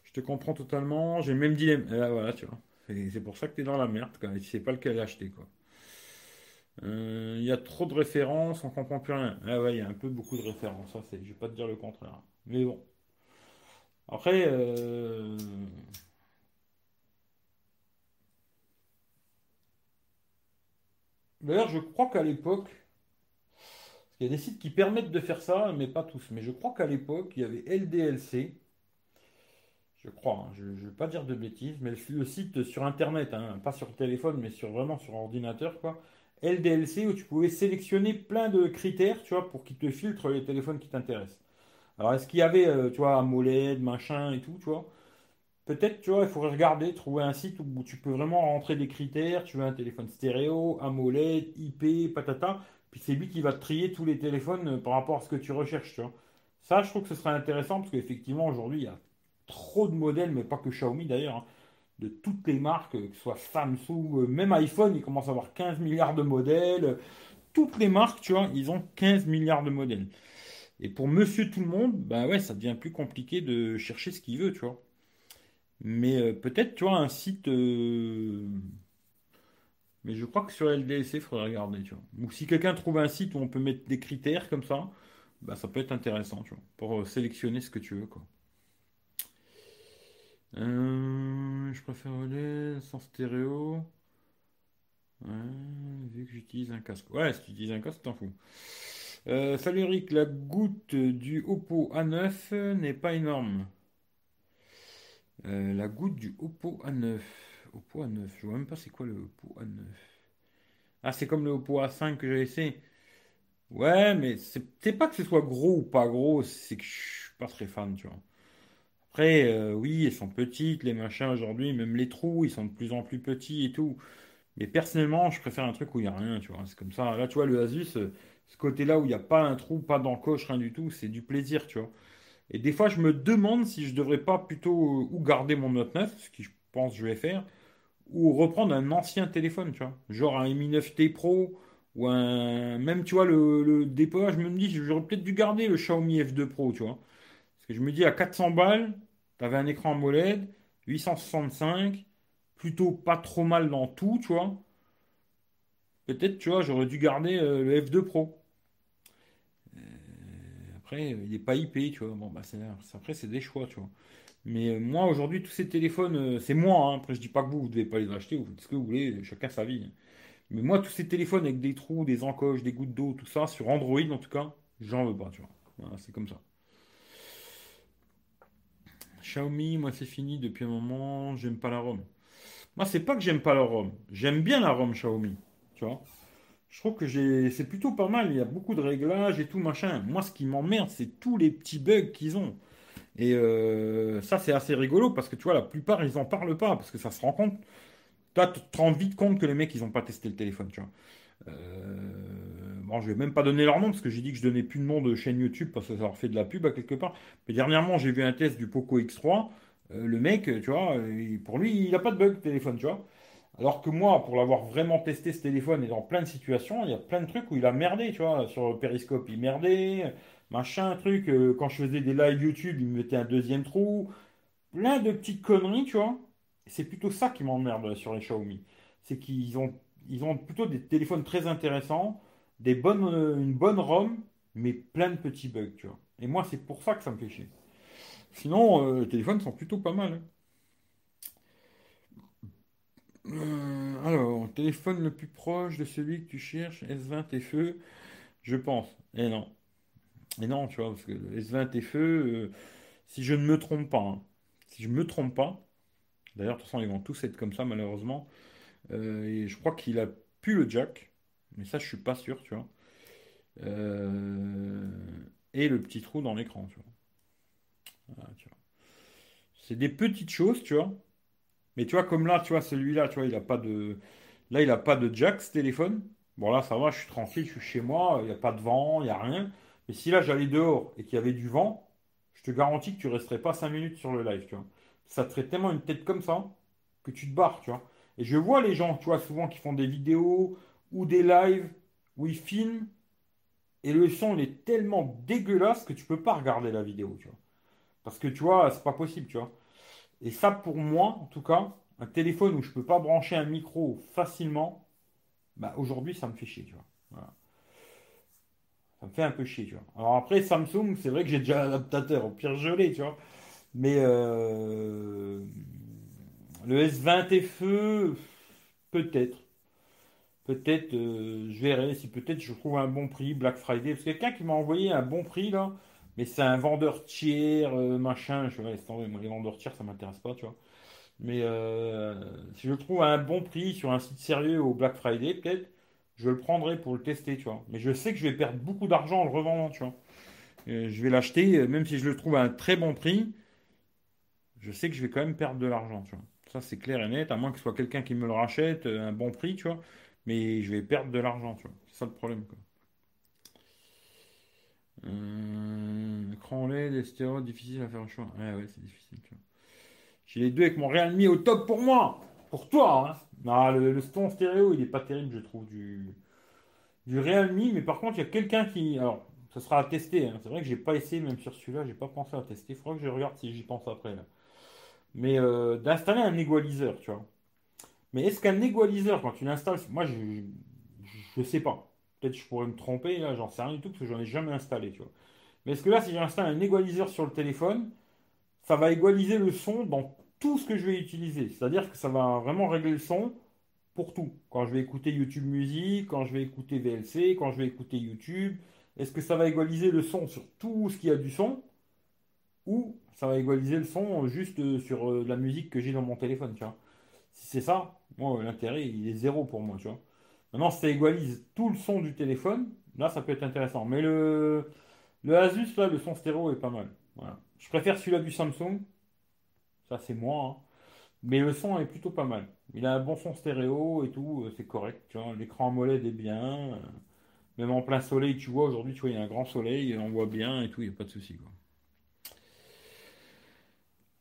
Speaker 1: Je te comprends totalement. J'ai même dilemme. Et là, voilà, tu vois. C'est pour ça que t'es dans la merde, quand tu sais pas lequel acheter, quoi. Euh, Il y a trop de références, on comprend plus rien. Ah ouais, il y a un peu beaucoup de références, ça. Je vais pas te dire le contraire. Mais bon. Après, euh, d'ailleurs, je crois qu'à l'époque, il y a des sites qui permettent de faire ça, mais pas tous. Mais je crois qu'à l'époque, il y avait LDLC. Je crois, hein, je ne vais pas dire de bêtises, mais le, site sur Internet, hein, pas sur téléphone, mais sur, vraiment sur ordinateur, quoi. LDLC, où tu pouvais sélectionner plein de critères, tu vois, pour qu'il te filtre les téléphones qui t'intéressent. Alors, est-ce qu'il y avait, euh, tu vois, AMOLED, machin et tout, tu vois? Peut-être, tu vois, il faudrait regarder, trouver un site où tu peux vraiment rentrer des critères. Tu veux un téléphone stéréo, AMOLED, IP, patata. Puis c'est lui qui va trier tous les téléphones euh, par rapport à ce que tu recherches, tu vois. Ça, je trouve que ce serait intéressant parce qu'effectivement, aujourd'hui, il y a trop de modèles, mais pas que Xiaomi d'ailleurs, hein, de toutes les marques, euh, que ce soit Samsung, euh, même iPhone, il commence à avoir 15 milliards de modèles. Toutes les marques, tu vois, ils ont 15 milliards de modèles. Et pour monsieur tout le monde, bah ouais, ça devient plus compliqué de chercher ce qu'il veut, tu vois. Mais euh, peut-être, tu vois, un site. euh, Mais je crois que sur LDLC, il faudrait regarder, tu vois. Ou si quelqu'un trouve un site où on peut mettre des critères comme ça, bah ça peut être intéressant, pour euh, sélectionner ce que tu veux, quoi. Je préfère OLED sans stéréo. Vu que j'utilise un casque. Ouais, si tu utilises un casque, t'en fous. Euh, salut Eric, la goutte du Oppo A9 n'est pas énorme. Euh, la goutte du Oppo A9. Oppo A9, je vois même pas c'est quoi le Oppo A9. Ah, c'est comme le Oppo A5 que j'ai essayé. Ouais, mais c'est pas que ce soit gros ou pas gros, c'est que je suis pas très fan, tu vois. Après, euh, oui, elles sont petites, les machins aujourd'hui, même les trous, ils sont de plus en plus petits et tout. Mais personnellement, je préfère un truc où il n'y a rien, tu vois. C'est comme ça. Là, tu vois, le Asus, euh, ce côté-là où il n'y a pas un trou, pas d'encoche, rien du tout, c'est du plaisir, tu vois. Et des fois, je me demande si je devrais pas plutôt euh, ou garder mon Note 9, ce que je pense que je vais faire, ou reprendre un ancien téléphone, tu vois. Genre un Mi 9T Pro, ou un... Même, tu vois, le, le dépôt, je me dis, j'aurais peut-être dû garder le Xiaomi F2 Pro, tu vois. Parce que je me dis, à 400 balles, t'avais un écran AMOLED, 865, plutôt pas trop mal dans tout, tu vois. Peut-être, tu vois, j'aurais dû garder euh, le F2 Pro. Après, euh, il n'est pas IP, tu vois. Bon, bah, c'est, après, c'est des choix, tu vois. Mais euh, moi, aujourd'hui, tous ces téléphones, euh, c'est moi, hein. Après, je dis pas que vous, vous devez pas les acheter, vous faites ce que vous voulez, chacun sa vie. Mais moi, tous ces téléphones avec des trous, des encoches, des gouttes d'eau, tout ça, sur Android en tout cas, j'en veux pas, tu vois. Voilà, c'est comme ça. Xiaomi, moi, c'est fini depuis un moment, j'aime pas la ROM. Moi, c'est pas que j'aime pas la ROM. J'aime bien la ROM Xiaomi, tu vois. Je trouve que c'est plutôt pas mal. Il y a beaucoup de réglages et tout machin. Moi, ce qui m'emmerde, c'est tous les petits bugs qu'ils ont. Et euh, ça, c'est assez rigolo parce que tu vois, la plupart, ils en parlent pas parce que ça se rend compte. Toi, tu te rends vite compte que les mecs, ils ont pas testé le téléphone, tu vois. Euh, bon, je vais même pas donner leur nom parce que j'ai dit que je donnais plus de nom de chaîne YouTube parce que ça leur fait de la pub à quelque part. Mais dernièrement, j'ai vu un test du Poco X3. Euh, le mec, tu vois, pour lui, il a pas de bug téléphone, tu vois. Alors que moi, pour l'avoir vraiment testé ce téléphone et dans plein de situations, il y a plein de trucs où il a merdé, tu vois. Sur Periscope, il merdait, machin, truc. euh, quand je faisais des lives YouTube, il me mettait un deuxième trou. Plein de petites conneries, tu vois. C'est plutôt ça qui m'emmerde sur les Xiaomi. C'est qu'ils ont, ils ont plutôt des téléphones très intéressants, des bonnes, euh, une bonne ROM, mais plein de petits bugs, tu vois. Et moi, c'est pour ça que ça me fait chier. Sinon, euh, les téléphones sont plutôt pas mal. hein. Euh, alors, téléphone le plus proche de celui que tu cherches, S20 FE, je pense. Et non. Et non, tu vois, parce que le S20 FE, euh, si je ne me trompe pas, hein, si je me trompe pas, d'ailleurs, de toute façon, ils vont tous être comme ça, malheureusement, euh, et je crois qu'il a plus le jack, mais ça, je suis pas sûr, tu vois. Et le petit trou dans l'écran, tu vois. Vois. C'est des petites choses, tu vois. Mais tu vois, comme là, tu vois, celui-là, tu vois, il a pas de. Là, il a pas de jack, ce téléphone. Bon, là, ça va, je suis tranquille, je suis chez moi, il n'y a pas de vent, il n'y a rien. Mais si là, j'allais dehors et qu'il y avait du vent, je te garantis que tu resterais pas 5 minutes sur le live, tu vois. Ça te ferait tellement une tête comme ça que tu te barres, tu vois. Et je vois les gens, tu vois, souvent qui font des vidéos ou des lives où ils filment et le son, il est tellement dégueulasse que tu peux pas regarder la vidéo, tu vois. Parce que tu vois, c'est pas possible, tu vois. Et ça, pour moi, en tout cas, un téléphone où je peux pas brancher un micro facilement, bah aujourd'hui, ça me fait chier, tu vois. Ça me fait un peu chier, tu vois. Alors après, Samsung, c'est vrai que j'ai déjà l'adaptateur, au pire l'ai, tu vois. Mais euh, le S20 FE, peut-être. Peut-être, euh, je verrai si peut-être je trouve un bon prix, Black Friday. Parce que quelqu'un qui m'a envoyé un bon prix là, mais c'est un vendeur tiers, euh, machin. Je vais les vendeurs tiers ça m'intéresse pas, tu vois. Mais euh, si je le trouve à un bon prix sur un site sérieux au Black Friday, peut-être, je le prendrai pour le tester, tu vois. Mais je sais que je vais perdre beaucoup d'argent en le revendant, tu vois. Euh, je vais l'acheter, même si je le trouve à un très bon prix, je sais que je vais quand même perdre de l'argent, tu vois. Ça, c'est clair et net, à moins que ce soit quelqu'un qui me le rachète à un bon prix, tu vois. Mais je vais perdre de l'argent, tu vois. C'est ça le problème, quoi. Euh, LED, stéréo, difficile à faire un choix. Ouais, ouais, c'est difficile, tu vois. J'ai les deux avec mon Realme au top pour moi. Pour toi, hein. Le, le son stéréo, il est pas terrible, je trouve, du, du Realme. Mais par contre, il y a quelqu'un qui. Alors, ça sera à tester. hein. C'est vrai que j'ai pas essayé, même sur celui-là, j'ai pas pensé à tester. Il faudra que je regarde si j'y pense après, là. Mais euh, d'installer un égaliseur, tu vois. Mais est-ce qu'un égaliseur, quand tu l'installes, moi je, je, je sais pas. Peut-être que je pourrais me tromper, là, j'en sais rien du tout, parce que j'en ai jamais installé, tu vois. Mais est-ce que là, si j'installe un égaliseur sur le téléphone, ça va égaliser le son dans tout ce que je vais utiliser. C'est-à-dire que ça va vraiment régler le son pour tout. Quand je vais écouter YouTube Musique, quand je vais écouter VLC, quand je vais écouter YouTube, est-ce que ça va égaliser le son sur tout ce qui a du son ou ça va égaliser le son juste euh, sur euh, la musique que j'ai dans mon téléphone, tu vois. Si c'est ça, moi, l'intérêt, il est zéro pour moi, tu vois. Maintenant, si ça égalise tout le son du téléphone, là, ça peut être intéressant. Mais le, le Asus, là, le son stéréo est pas mal. Je préfère celui-là du Samsung. Ça, c'est moi. hein. Mais le son est plutôt pas mal. Il a un bon son stéréo et tout, euh, c'est correct. L'écran AMOLED est bien. euh, Même en plein soleil, tu vois, aujourd'hui, tu vois, il y a un grand soleil, on voit bien et tout, il n'y a pas de souci.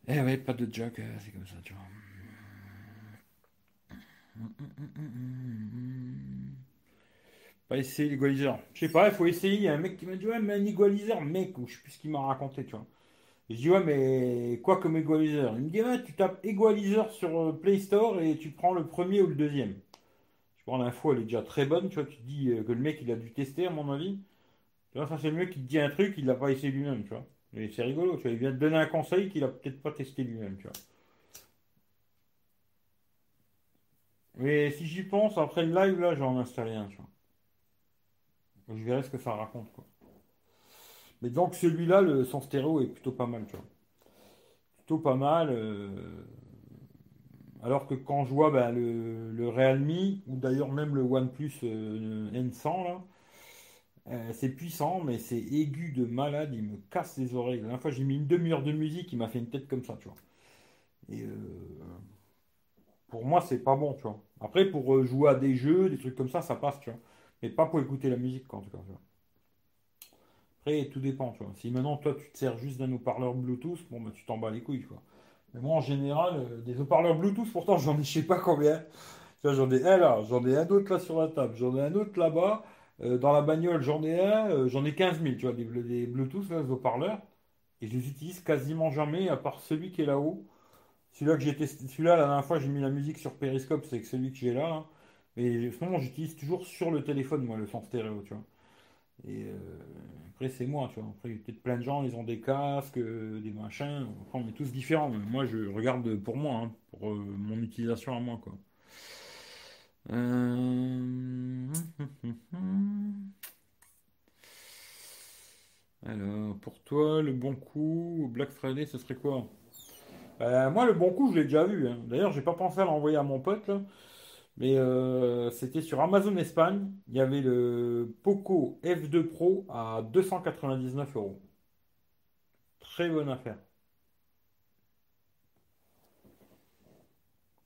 Speaker 1: Eh ouais, pas de jack, euh, c'est comme ça, tu vois. Pas essayer l'égaliseur. Je sais pas, il faut essayer. Il y a un mec qui m'a dit, ouais, mais un égaliseur, mec, ou je sais plus ce qu'il m'a raconté, tu vois. Je dis, ouais, mais quoi comme égaliseur? Il me dit, ouais, tu tapes égaliseur sur euh, Play Store et tu prends le premier ou le deuxième. Je prends l'info, elle est déjà très bonne, tu vois. Tu te dis euh, que le mec, il a dû tester, à mon avis. Tu vois, ça, c'est le mec qui te dit un truc, il l'a pas essayé lui-même, tu vois. Et c'est rigolo, tu vois. Il vient te donner un conseil qu'il a peut-être pas testé lui-même, tu vois. Mais si j'y pense, après le live, là, je vais en un, tu vois. Je verrai ce que ça raconte, quoi. Mais donc, celui-là, le, son stéréo est plutôt pas mal, tu vois. Plutôt pas mal. euh, alors que quand je vois ben, le, Realme, ou d'ailleurs même le OnePlus euh, N100, là, euh, c'est puissant, mais c'est aigu de malade, il me casse les oreilles. La dernière fois, j'ai mis une demi-heure de musique, il m'a fait une tête comme ça, tu vois. Et pour moi, c'est pas bon, tu vois. Après, pour euh, jouer à des jeux, des trucs comme ça, ça passe, tu vois. Mais pas pour écouter la musique, en tout cas, tu. Après, tout dépend, tu vois. Si maintenant, toi, tu te sers juste d'un haut-parleur Bluetooth, bon, bah, tu t'en bats les couilles, quoi. Mais moi, en général, euh, des haut-parleurs Bluetooth, pourtant, j'en ai je sais pas combien. Tu vois, j'en ai un là, j'en ai un autre là sur la table, j'en ai un autre là-bas. Euh, dans la bagnole, j'en ai un, j'en ai 15 000, tu vois, des, des Bluetooth, là, des haut-parleurs. Et je les utilise quasiment jamais, à part celui qui est là-haut. Celui-là que celui-là, la dernière fois, j'ai mis la musique sur Periscope, c'est que celui que j'ai là, là. Mais moment j'utilise toujours sur le téléphone, moi, le son stéréo, tu vois. Et euh, après, c'est moi, tu vois. Après, peut-être plein de gens, ils ont des casques, euh, des machins. on est tous différents. Moi, je regarde pour moi, hein, pour euh, mon utilisation à moi, quoi. Alors, pour toi, le bon coup, Black Friday, ce serait quoi? Moi, le bon coup, je l'ai déjà vu. hein. D'ailleurs, j'ai pas pensé à l'envoyer à mon pote. Mais euh, c'était sur Amazon Espagne. Il y avait le Poco F2 Pro à 299 euros. Très bonne affaire.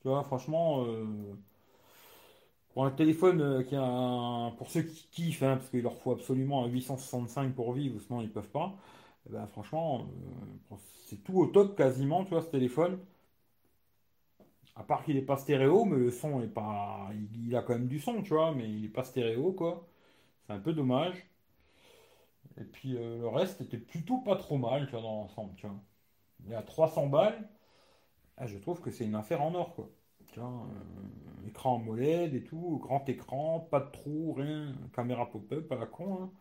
Speaker 1: Tu vois, franchement, euh, pour un téléphone euh, qui a un- pour ceux qui kiffent, hein, parce qu'il leur faut absolument un 865 pour vivre, sinon ils peuvent pas. Eh ben, franchement, c'est tout au top quasiment, tu vois, ce téléphone. À part qu'il n'est pas stéréo, mais le son est pas. Il, a quand même du son, tu vois, mais il n'est pas stéréo, quoi. C'est un peu dommage. Et puis euh, le reste était plutôt pas trop mal, tu vois, dans l'ensemble, tu vois. Il a 300 balles, ah, je trouve que c'est une affaire en or, quoi. Euh, écran et tout, grand écran, pas de trou, rien, caméra pop-up à la con, hein.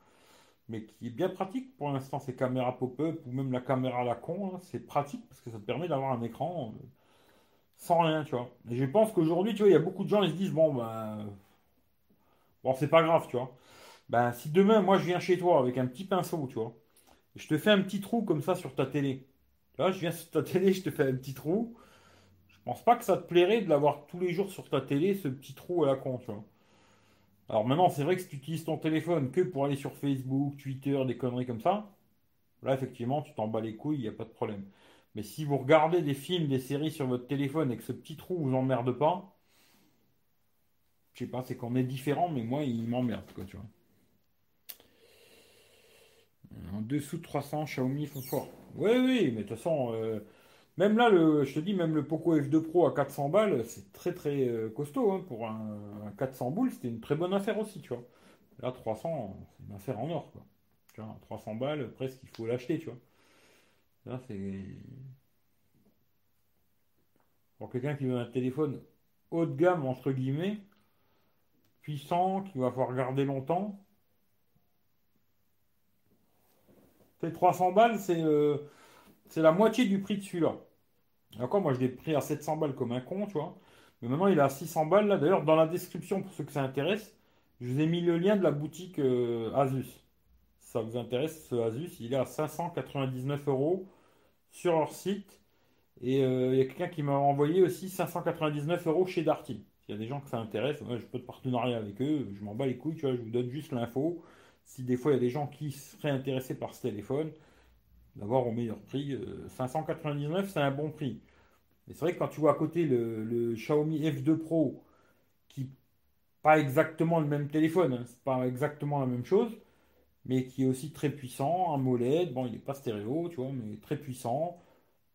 Speaker 1: Mais qui est bien pratique pour l'instant, ces caméras pop-up ou même la caméra à la con, hein. c'est pratique parce que ça te permet d'avoir un écran. euh, sans rien, tu vois. Et je pense qu'aujourd'hui, tu vois, il y a beaucoup de gens, ils se disent, bon, ben, bon, c'est pas grave, tu vois. Ben, si demain, moi, je viens chez toi avec un petit pinceau, tu vois, et je te fais un petit trou comme ça sur ta télé. Tu vois, je viens sur ta télé, je te fais un petit trou. Je pense pas que ça te plairait de l'avoir tous les jours sur ta télé, ce petit trou à la con, tu vois. Alors maintenant, c'est vrai que si tu utilises ton téléphone que pour aller sur Facebook, Twitter, des conneries comme ça, là, effectivement, tu t'en bats les couilles, il n'y a pas de problème. Mais si vous regardez des films, des séries sur votre téléphone et que ce petit trou vous emmerde pas, je sais pas, c'est qu'on est différent, mais moi, il m'emmerde, quoi, tu vois. En dessous de 300, Xiaomi font fort. Oui, oui, mais de toute façon, euh, même là, le, je te dis, même le Poco F2 Pro à 400 balles, c'est très très euh, costaud. hein, pour un, un 400 boules, c'était une très bonne affaire aussi, tu vois. Là, 300, c'est une affaire en or, quoi. Tu vois, 300 balles, presque, il faut l'acheter, tu vois. Là, c'est. Pour quelqu'un qui veut un téléphone haut de gamme, entre guillemets, puissant, qui va pouvoir garder longtemps, c'est 300 balles, c'est euh, c'est la moitié du prix de celui-là. D'accord, moi je l'ai pris à 700 balles comme un con, tu vois. Mais maintenant il est à 600 balles là. D'ailleurs, dans la description, pour ceux que ça intéresse, je vous ai mis le lien de la boutique euh, Asus. Ça vous intéresse, ce Asus, il est à 599 euros sur leur site. Et euh, il y a quelqu'un qui m'a envoyé aussi 599 euros chez Darty. S'il y a des gens que ça intéresse, moi, je peux de partenariat avec eux, je m'en bats les couilles, tu vois, je vous donne juste l'info. Si des fois il y a des gens qui seraient intéressés par ce téléphone, d'avoir au meilleur prix, euh, 599 c'est un bon prix. Et c'est vrai que quand tu vois à côté le, Xiaomi F2 Pro, qui pas exactement le même téléphone, hein, c'est pas exactement la même chose, mais qui est aussi très puissant, un AMOLED, bon il n'est pas stéréo, tu vois, mais très puissant.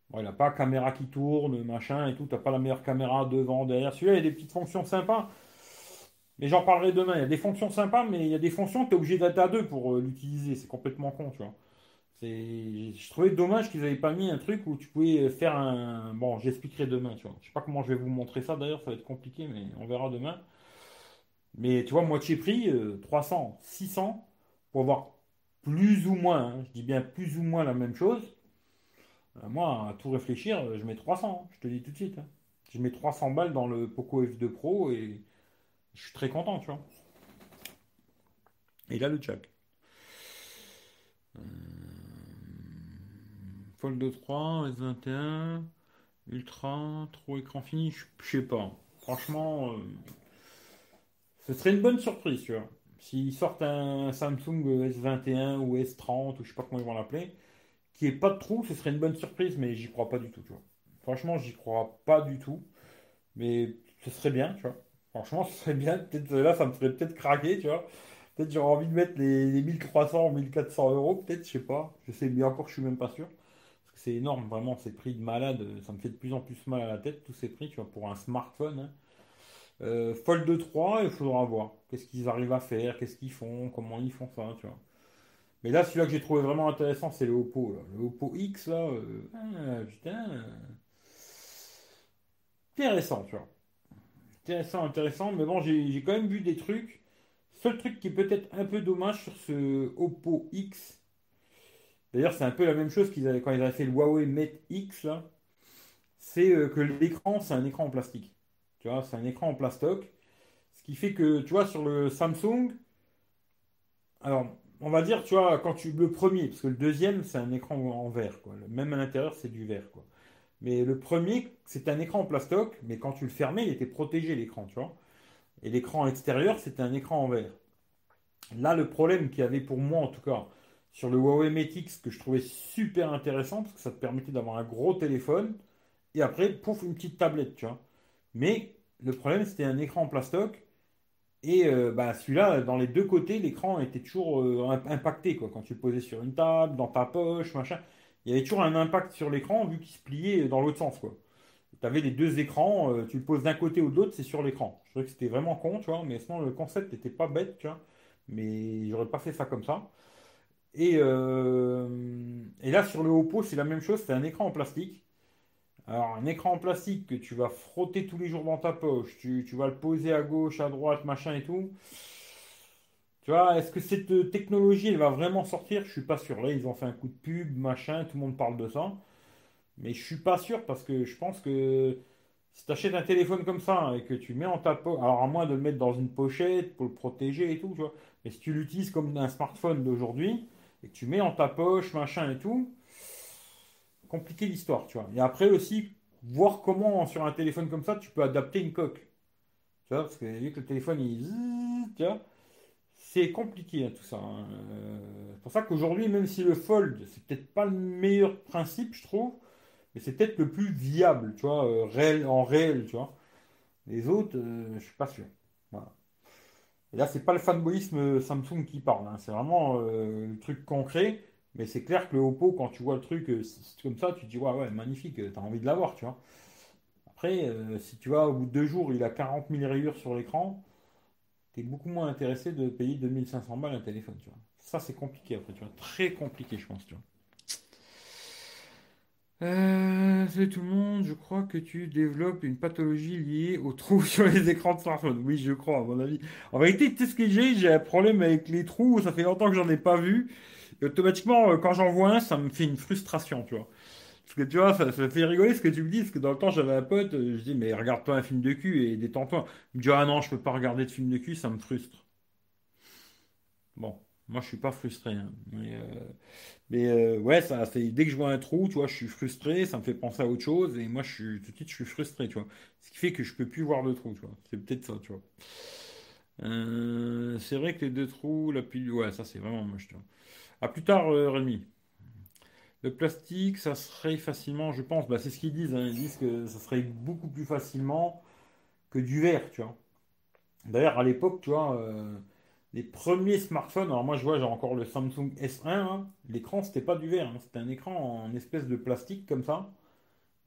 Speaker 1: Bon, il n'a pas caméra qui tourne, machin et tout. T'as pas la meilleure caméra devant, derrière. Celui-là, il y a des petites fonctions sympas. Mais j'en parlerai demain. Il y a des fonctions sympas, mais il y a des fonctions tu es obligé d'être à deux pour euh, l'utiliser. C'est complètement con, tu vois. Je trouvais dommage qu'ils n'avaient pas mis un truc où tu pouvais faire un. Bon, j'expliquerai demain, tu vois. Je sais pas comment je vais vous montrer ça d'ailleurs, ça va être compliqué, mais on verra demain. Mais tu vois, moitié prix, euh, 300, 600, pour avoir plus ou moins, hein, je dis bien plus ou moins la même chose. Euh, moi, à tout réfléchir, euh, je mets 300, hein, je te dis tout de suite. hein. Je mets 300 balles dans le Poco F2 Pro et je suis très content, tu vois. Et là, le jack. Fold 3, S21, Ultra, trop écran fini, je sais pas. Franchement, euh, ce serait une bonne surprise, tu vois. S'ils sortent un Samsung S21 ou S30 ou je sais pas comment ils vont l'appeler, qui est pas de trou, ce serait une bonne surprise, mais j'y crois pas du tout, tu vois. Franchement, j'y crois pas du tout, mais ce serait bien, tu vois. Franchement, ce serait bien. Peut-être là, ça me ferait peut-être craquer, tu vois. Peut-être j'aurais envie de mettre les, les 1300 ou 1400 euros, peut-être, je sais pas. Je sais, mais encore, je suis même pas sûr. C'est énorme, vraiment, ces prix de malade. Ça me fait de plus en plus mal à la tête, tous ces prix, tu vois, pour un smartphone. hein. Euh, Fold 3, il faudra voir. Qu'est-ce qu'ils arrivent à faire, qu'est-ce qu'ils font, comment ils font ça, tu vois. Mais là, celui-là que j'ai trouvé vraiment intéressant, c'est le Oppo. Le Oppo X, là. euh, ah, putain. euh, Intéressant, tu vois. intéressant, intéressant. Mais bon, j'ai quand même vu des trucs. Seul truc qui est peut-être un peu dommage sur ce Oppo X. D'ailleurs, c'est un peu la même chose qu'ils avaient quand ils avaient fait le Huawei Mate X C'est euh, que l'écran, c'est un écran en plastique. Tu vois, c'est un écran en plastoc. Ce qui fait que, tu vois, sur le Samsung, alors, on va dire, tu vois, quand tu le premier, parce que le deuxième, c'est un écran en verre. Même à l'intérieur, c'est du verre. Mais le premier, c'est un écran en plastoc, mais quand tu le fermais, il était protégé l'écran, tu vois. Et l'écran extérieur, c'était un écran en verre. Là, le problème qu'il y avait pour moi, en tout cas, sur le Huawei Mate que je trouvais super intéressant, parce que ça te permettait d'avoir un gros téléphone, et après, pouf, une petite tablette, tu vois. Mais le problème, c'était un écran en plastoc, et euh, bah, celui-là, dans les deux côtés, l'écran était toujours euh, impacté, quoi. Quand tu le posais sur une table, dans ta poche, machin, il y avait toujours un impact sur l'écran, vu qu'il se pliait dans l'autre sens, quoi tu avais les deux écrans, euh, tu le poses d'un côté ou de l'autre, c'est sur l'écran. Je trouvais que c'était vraiment con, tu vois, mais sinon le concept n'était pas bête, tu vois, mais j'aurais pas fait ça comme ça. Et, euh, et là, sur le Oppo, c'est la même chose, c'est un écran en plastique. Alors, un écran en plastique que tu vas frotter tous les jours dans ta poche, tu, tu vas le poser à gauche, à droite, machin et tout. Tu vois, est-ce que cette technologie, elle va vraiment sortir? Je suis pas sûr. Là, ils ont fait un coup de pub, machin, tout le monde parle de ça. Mais je suis pas sûr parce que je pense que si tu achètes un téléphone comme ça et que tu mets en ta poche, alors à moins de le mettre dans une pochette pour le protéger et tout, tu vois, mais si tu l'utilises comme un smartphone d'aujourd'hui et tu mets en ta poche, machin et tout, compliqué l'histoire, tu vois. Et après aussi, voir comment sur un téléphone comme ça tu peux adapter une coque. Tu vois, parce que vu que le téléphone il. Tu c'est compliqué hein, tout ça. Hein. Euh, c'est pour ça qu'aujourd'hui, même si le Fold, c'est peut-être pas le meilleur principe, je trouve, mais c'est peut-être le plus viable, tu vois, euh, réel, en réel, tu vois. Les autres, euh, je suis pas sûr. Voilà. Et là, c'est pas le fanboyisme Samsung qui parle, hein. c'est vraiment euh, le truc concret. Mais c'est clair que le Oppo, quand tu vois le truc comme ça, tu te dis, ouais, ouais, magnifique, tu as envie de l'avoir, tu vois. Après, si tu vois, au bout de deux jours, il a 40 000 rayures sur l'écran, tu es beaucoup moins intéressé de payer 2500 balles un téléphone, tu vois. Ça, c'est compliqué après, tu vois. Très compliqué, je pense, tu vois. Euh, salut tout le monde, je crois que tu développes une pathologie liée aux trous sur les écrans de smartphone. Oui, je crois, à mon avis. En vérité, tu sais ce que j'ai? J'ai un problème avec les trous, ça fait longtemps que j'en ai pas vu. Et automatiquement, euh, quand j'en vois un, ça me fait une frustration, tu vois. Parce que tu vois, ça, ça fait rigoler ce que tu me dis, parce que dans le temps, j'avais un pote, euh, je dis, mais regarde-toi un film de cul et détends-toi. Il me dit, ah non, je peux pas regarder de film de cul, ça me frustre. Bon. Moi, je suis pas frustré. hein. Mais, euh, mais, euh, ouais, ça, c'est dès que je vois un trou, tu vois, je suis frustré, ça me fait penser à autre chose, et moi, je suis tout de suite, je suis frustré, tu vois. Ce qui fait que je peux plus voir de trou, tu vois. C'est peut-être ça, tu vois. Euh, c'est vrai que les deux trous, la pile, ouais, ça, c'est vraiment moche, tu vois. À plus tard, Rémi. Le plastique, ça serait facilement, je pense, bah, c'est ce qu'ils disent, hein. ils disent que ça serait beaucoup plus facilement que du verre, tu vois. D'ailleurs, à l'époque, tu vois les premiers smartphones, alors moi je vois, j'ai encore le Samsung S1, hein. l'écran c'était pas du verre, hein. c'était un écran en espèce de plastique comme ça.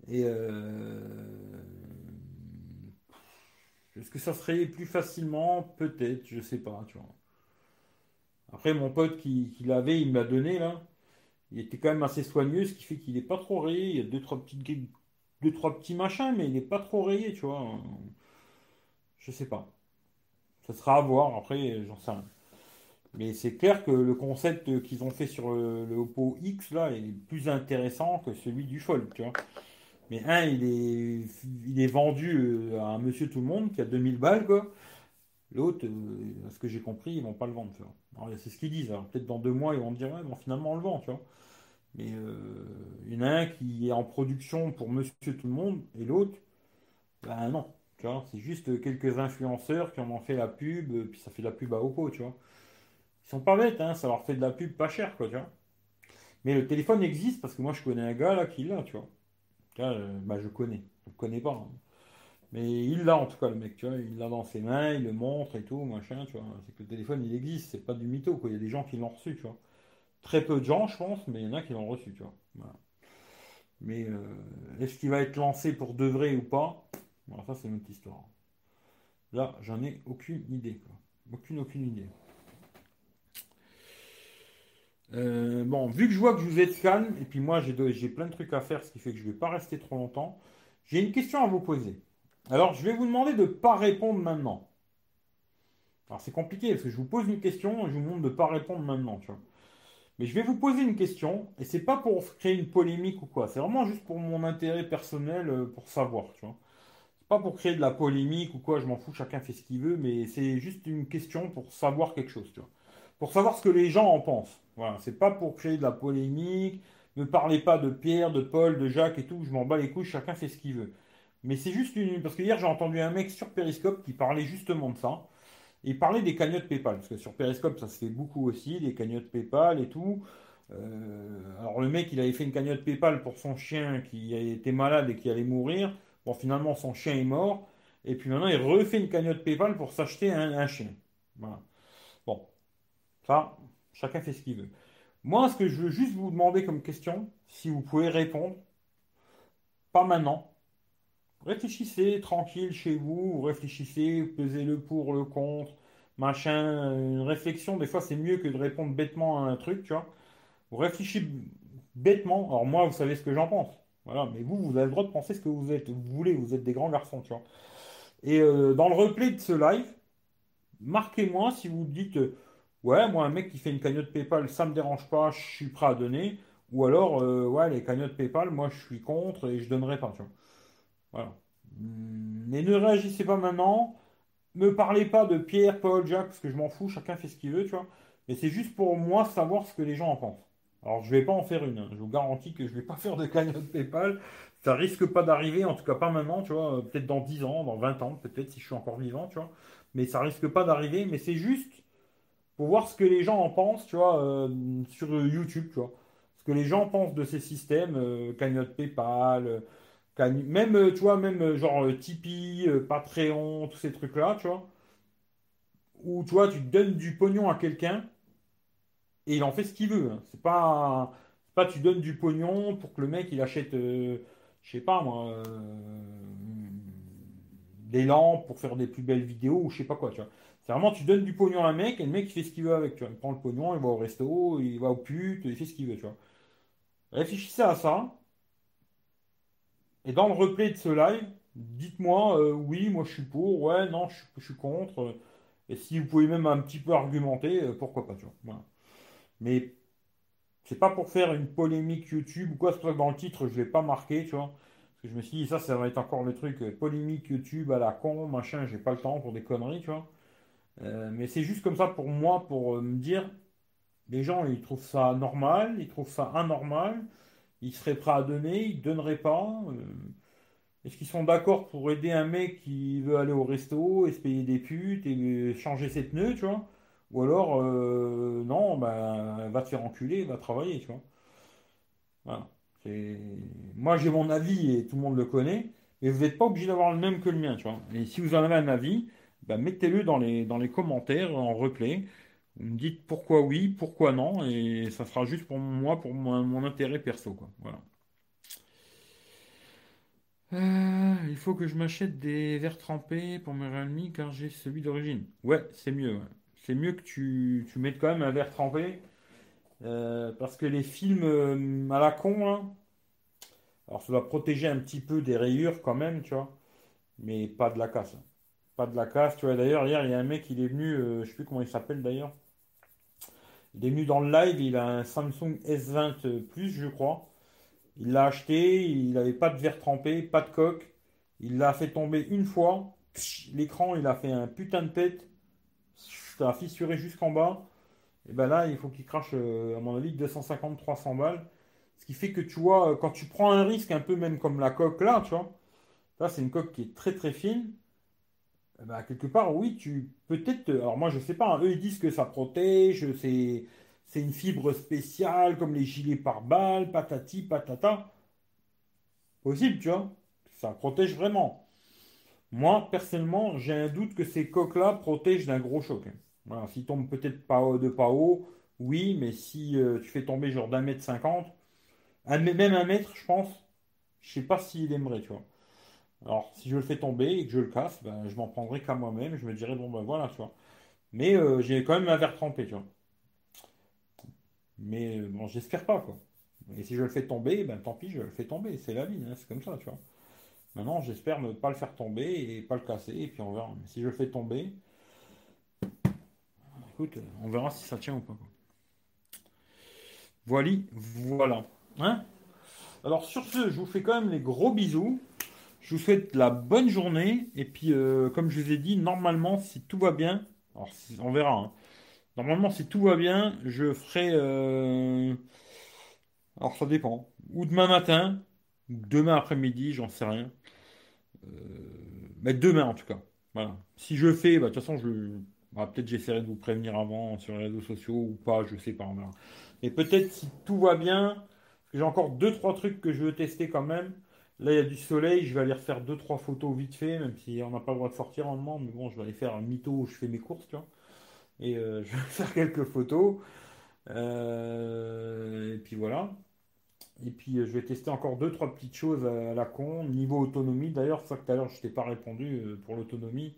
Speaker 1: Et euh, est-ce que ça serait plus facilement? Peut-être, je sais pas, tu vois. Après, mon pote qui, l'avait, il m'a donné là. Il était quand même assez soigneux, ce qui fait qu'il est pas trop rayé. Il y a deux trois petits, deux, trois petits machins, mais il n'est pas trop rayé, tu vois. Je sais pas. Ça sera à voir, après, j'en sais rien. Mais c'est clair que le concept qu'ils ont fait sur le, Oppo X, là, est plus intéressant que celui du Fold, tu vois. Mais un, il est, il est vendu euh, à un monsieur tout le monde qui a 2000 balles, quoi. L'autre, euh, à ce que j'ai compris, ils vont pas le vendre, tu vois. c'est ce qu'ils disent. peut-être dans deux mois, ils vont me dire, ouais, bon, finalement, on le vend, tu vois. Mais euh, il y en a un qui est en production pour monsieur tout le monde, et l'autre, ben non c'est juste quelques influenceurs qui en ont fait la pub, puis ça fait de la pub à Oppo, tu vois. Ils sont pas bêtes, hein, ça leur fait de la pub pas cher, quoi, tu vois. Mais le téléphone existe parce que moi je connais un gars là qui l'a, tu vois. Euh, bah, je connais, je le connais pas. Hein. Mais il l'a en tout cas, le mec, tu vois. Il l'a dans ses mains, il le montre et tout, machin, tu vois. C'est que le téléphone il existe, c'est pas du mytho, quoi. Il y a des gens qui l'ont reçu, tu vois. Très peu de gens, je pense, mais il y en a qui l'ont reçu, tu vois. Mais euh, est-ce qu'il va être lancé pour de vrai ou pas? Voilà, ça, c'est une autre histoire. Là, j'en ai aucune idée. Aucune, aucune idée. Euh, bon, vu que je vois que vous êtes calme, et puis moi j'ai plein de trucs à faire, ce qui fait que je ne vais pas rester trop longtemps, j'ai une question à vous poser. Alors, je vais vous demander de ne pas répondre maintenant. Alors, c'est compliqué parce que je vous pose une question et je vous demande de ne pas répondre maintenant, tu vois. Mais je vais vous poser une question, et c'est pas pour créer une polémique ou quoi, c'est vraiment juste pour mon intérêt personnel, euh, pour savoir, tu vois. Pas pour créer de la polémique ou quoi, je m'en fous, chacun fait ce qu'il veut, mais c'est juste une question pour savoir quelque chose, tu vois. Pour savoir ce que les gens en pensent. Voilà, c'est pas pour créer de la polémique, ne parlez pas de Pierre, de Paul, de Jacques et tout, je m'en bats les couilles, chacun fait ce qu'il veut. Mais c'est juste une. Parce que hier, j'ai entendu un mec sur Periscope qui parlait justement de ça. Il parlait des cagnottes PayPal. Parce que sur Periscope, ça se fait beaucoup aussi, des cagnottes PayPal et tout. Euh, alors, le mec, il avait fait une cagnotte PayPal pour son chien qui était malade et qui allait mourir. Finalement, son chien est mort. Et puis maintenant, il refait une cagnotte PayPal pour s'acheter un, chien. Voilà. Bon. Ça, chacun fait ce qu'il veut. Moi, ce que je veux juste vous demander comme question, si vous pouvez répondre, pas maintenant, Réfléchissez tranquille chez vous, réfléchissez, pesez le pour, le contre, machin. Une réflexion, des fois, c'est mieux que de répondre bêtement à un truc, tu vois. Vous réfléchissez bêtement. Alors, moi, vous savez ce que j'en pense. Voilà, mais vous, vous avez le droit de penser ce que vous êtes. Vous voulez, vous êtes des grands garçons, tu vois. Et euh, dans le replay de ce live, marquez-moi si vous dites euh, Ouais, moi, un mec qui fait une cagnotte PayPal, ça me dérange pas, je suis prêt à donner. Ou alors, euh, ouais, les cagnottes PayPal, moi, je suis contre et je donnerai pas, tu vois. Voilà. Mais ne réagissez pas maintenant. Ne parlez pas de Pierre, Paul, Jacques, parce que je m'en fous, chacun fait ce qu'il veut, tu vois. Mais c'est juste pour moi savoir ce que les gens en pensent. Alors je vais pas en faire une. Je vous garantis que je vais pas faire de cagnotte PayPal. Ça risque pas d'arriver, en tout cas pas maintenant, tu vois. Peut-être dans 10 ans, dans 20 ans, peut-être si je suis encore vivant, tu vois. Mais ça risque pas d'arriver. Mais c'est juste pour voir ce que les gens en pensent, tu vois, euh, sur YouTube, tu vois. Ce que les gens pensent de ces systèmes, euh, cagnotte PayPal, même, euh, tu vois, même euh, genre euh, Tipeee, Patreon, tous ces trucs-là, tu vois. Où, tu vois, tu donnes du pognon à quelqu'un et il en fait ce qu'il veut. Hein. C'est pas, pas tu donnes du pognon pour que le mec il achète, je sais pas moi, des lampes pour faire des plus belles vidéos ou je sais pas quoi, tu vois. C'est vraiment tu donnes du pognon à un mec et le mec il fait ce qu'il veut avec, tu vois. Il prend le pognon, il va au resto, il va au pute, il fait ce qu'il veut, tu vois. Réfléchissez à ça. Et dans le replay de ce live, dites-moi euh, oui, moi je suis pour, ouais, non, je, suis contre. et si vous pouvez même un petit peu argumenter, euh, pourquoi pas, tu vois. Mais c'est pas pour faire une polémique YouTube ou quoi, c'est pour ça que dans le titre, je vais pas marquer, tu vois. Parce que je me suis dit, ça, ça va être encore le truc euh, polémique YouTube à la con, machin, j'ai pas le temps pour des conneries, tu vois. mais c'est juste comme ça pour moi, pour me dire, les gens, ils trouvent ça normal, ils trouvent ça anormal. Ils seraient prêts à donner, ils ne donneraient pas. Euh, est-ce qu'ils sont d'accord pour aider un mec qui veut aller au resto et se payer des putes et changer ses pneus, tu vois? Ou alors, euh, non, bah, va te faire enculer, va travailler, tu vois Voilà. Moi, j'ai mon avis et tout le monde le connaît, mais vous n'êtes pas obligé d'avoir le même que le mien, tu vois. Et si vous en avez un avis, bah, mettez-le dans les, dans les commentaires en replay. Vous me dites pourquoi oui, pourquoi non, et ça sera juste pour moi, pour mon, intérêt perso, quoi. Voilà. Euh, il faut que je m'achète des verres trempés pour mes Realme car j'ai celui d'origine. Ouais, c'est mieux. C'est mieux que tu, tu, mettes quand même un verre trempé. Euh, parce que les films euh, à la con, hein, alors ça doit protéger un petit peu des rayures quand même, tu vois. Mais pas de la casse. Pas de la casse, tu vois. D'ailleurs, hier, il y a un mec, il est venu, je sais plus comment il s'appelle d'ailleurs. Il est venu dans le live, il a un Samsung S20 Plus, je crois. Il l'a acheté, il n'avait pas de verre trempé, pas de coque. Il l'a fait tomber une fois. L'écran, il a fait un putain de tête. A fissuré jusqu'en bas. Et ben là, il faut qu'il crache, euh, à mon avis, 250-300 balles. Ce qui fait que tu vois, euh, quand tu prends un risque, un peu même comme la coque là, tu vois. Là, c'est une coque qui est très très fine. Eh ben, quelque part, oui, tu peut-être. Alors moi, je sais pas. Hein, eux, ils disent que ça protège, c'est c'est une fibre spéciale comme les gilets pare-balles, patati patata. Possible, tu vois. Ça protège vraiment. Moi, personnellement, j'ai un doute que ces coques-là protègent d'un gros choc. S'ils tombent peut-être pas haut de pas haut, oui, mais si euh, tu fais tomber genre d'un mètre cinquante, même un mètre, je pense, je sais pas s'il aimerait, tu vois. Alors, si je le fais tomber et que je le casse, ben, je m'en prendrai qu'à moi-même. Je me dirai, bon, ben voilà, tu vois. Mais euh, j'ai quand même un verre trempé, tu vois. Mais euh, bon, j'espère pas, quoi. Et si je le fais tomber, ben tant pis, je le fais tomber. C'est la vie, hein, c'est comme ça, tu vois. Maintenant, j'espère ne pas le faire tomber et pas le casser, et puis on verra. Mais si je le fais tomber, on verra si ça tient ou pas. Voilà, voilà. Hein? Alors sur ce, je vous fais quand même les gros bisous. Je vous souhaite la bonne journée. Et puis, euh, comme je vous ai dit, normalement, si tout va bien, alors on verra. Hein. Normalement, si tout va bien, je ferai. Euh, alors ça dépend. Ou demain matin, ou demain après-midi, j'en sais rien. Euh, mais demain en tout cas. Voilà. Si je fais, bah, de toute façon, je. Bah, peut-être j'essaierai de vous prévenir avant sur les réseaux sociaux ou pas, je sais pas. Et peut-être si tout va bien, j'ai encore deux trois trucs que je veux tester quand même. Là, il y a du soleil, je vais aller refaire deux trois photos vite fait, même si on n'a pas le droit de sortir en moment, mais bon, je vais aller faire un mytho où je fais mes courses, tu vois. Et euh, je vais faire quelques photos. Euh, et puis voilà. Et puis euh, je vais tester encore deux trois petites choses à, la con niveau autonomie. D'ailleurs, ça que tout à l'heure je t'ai pas répondu pour l'autonomie.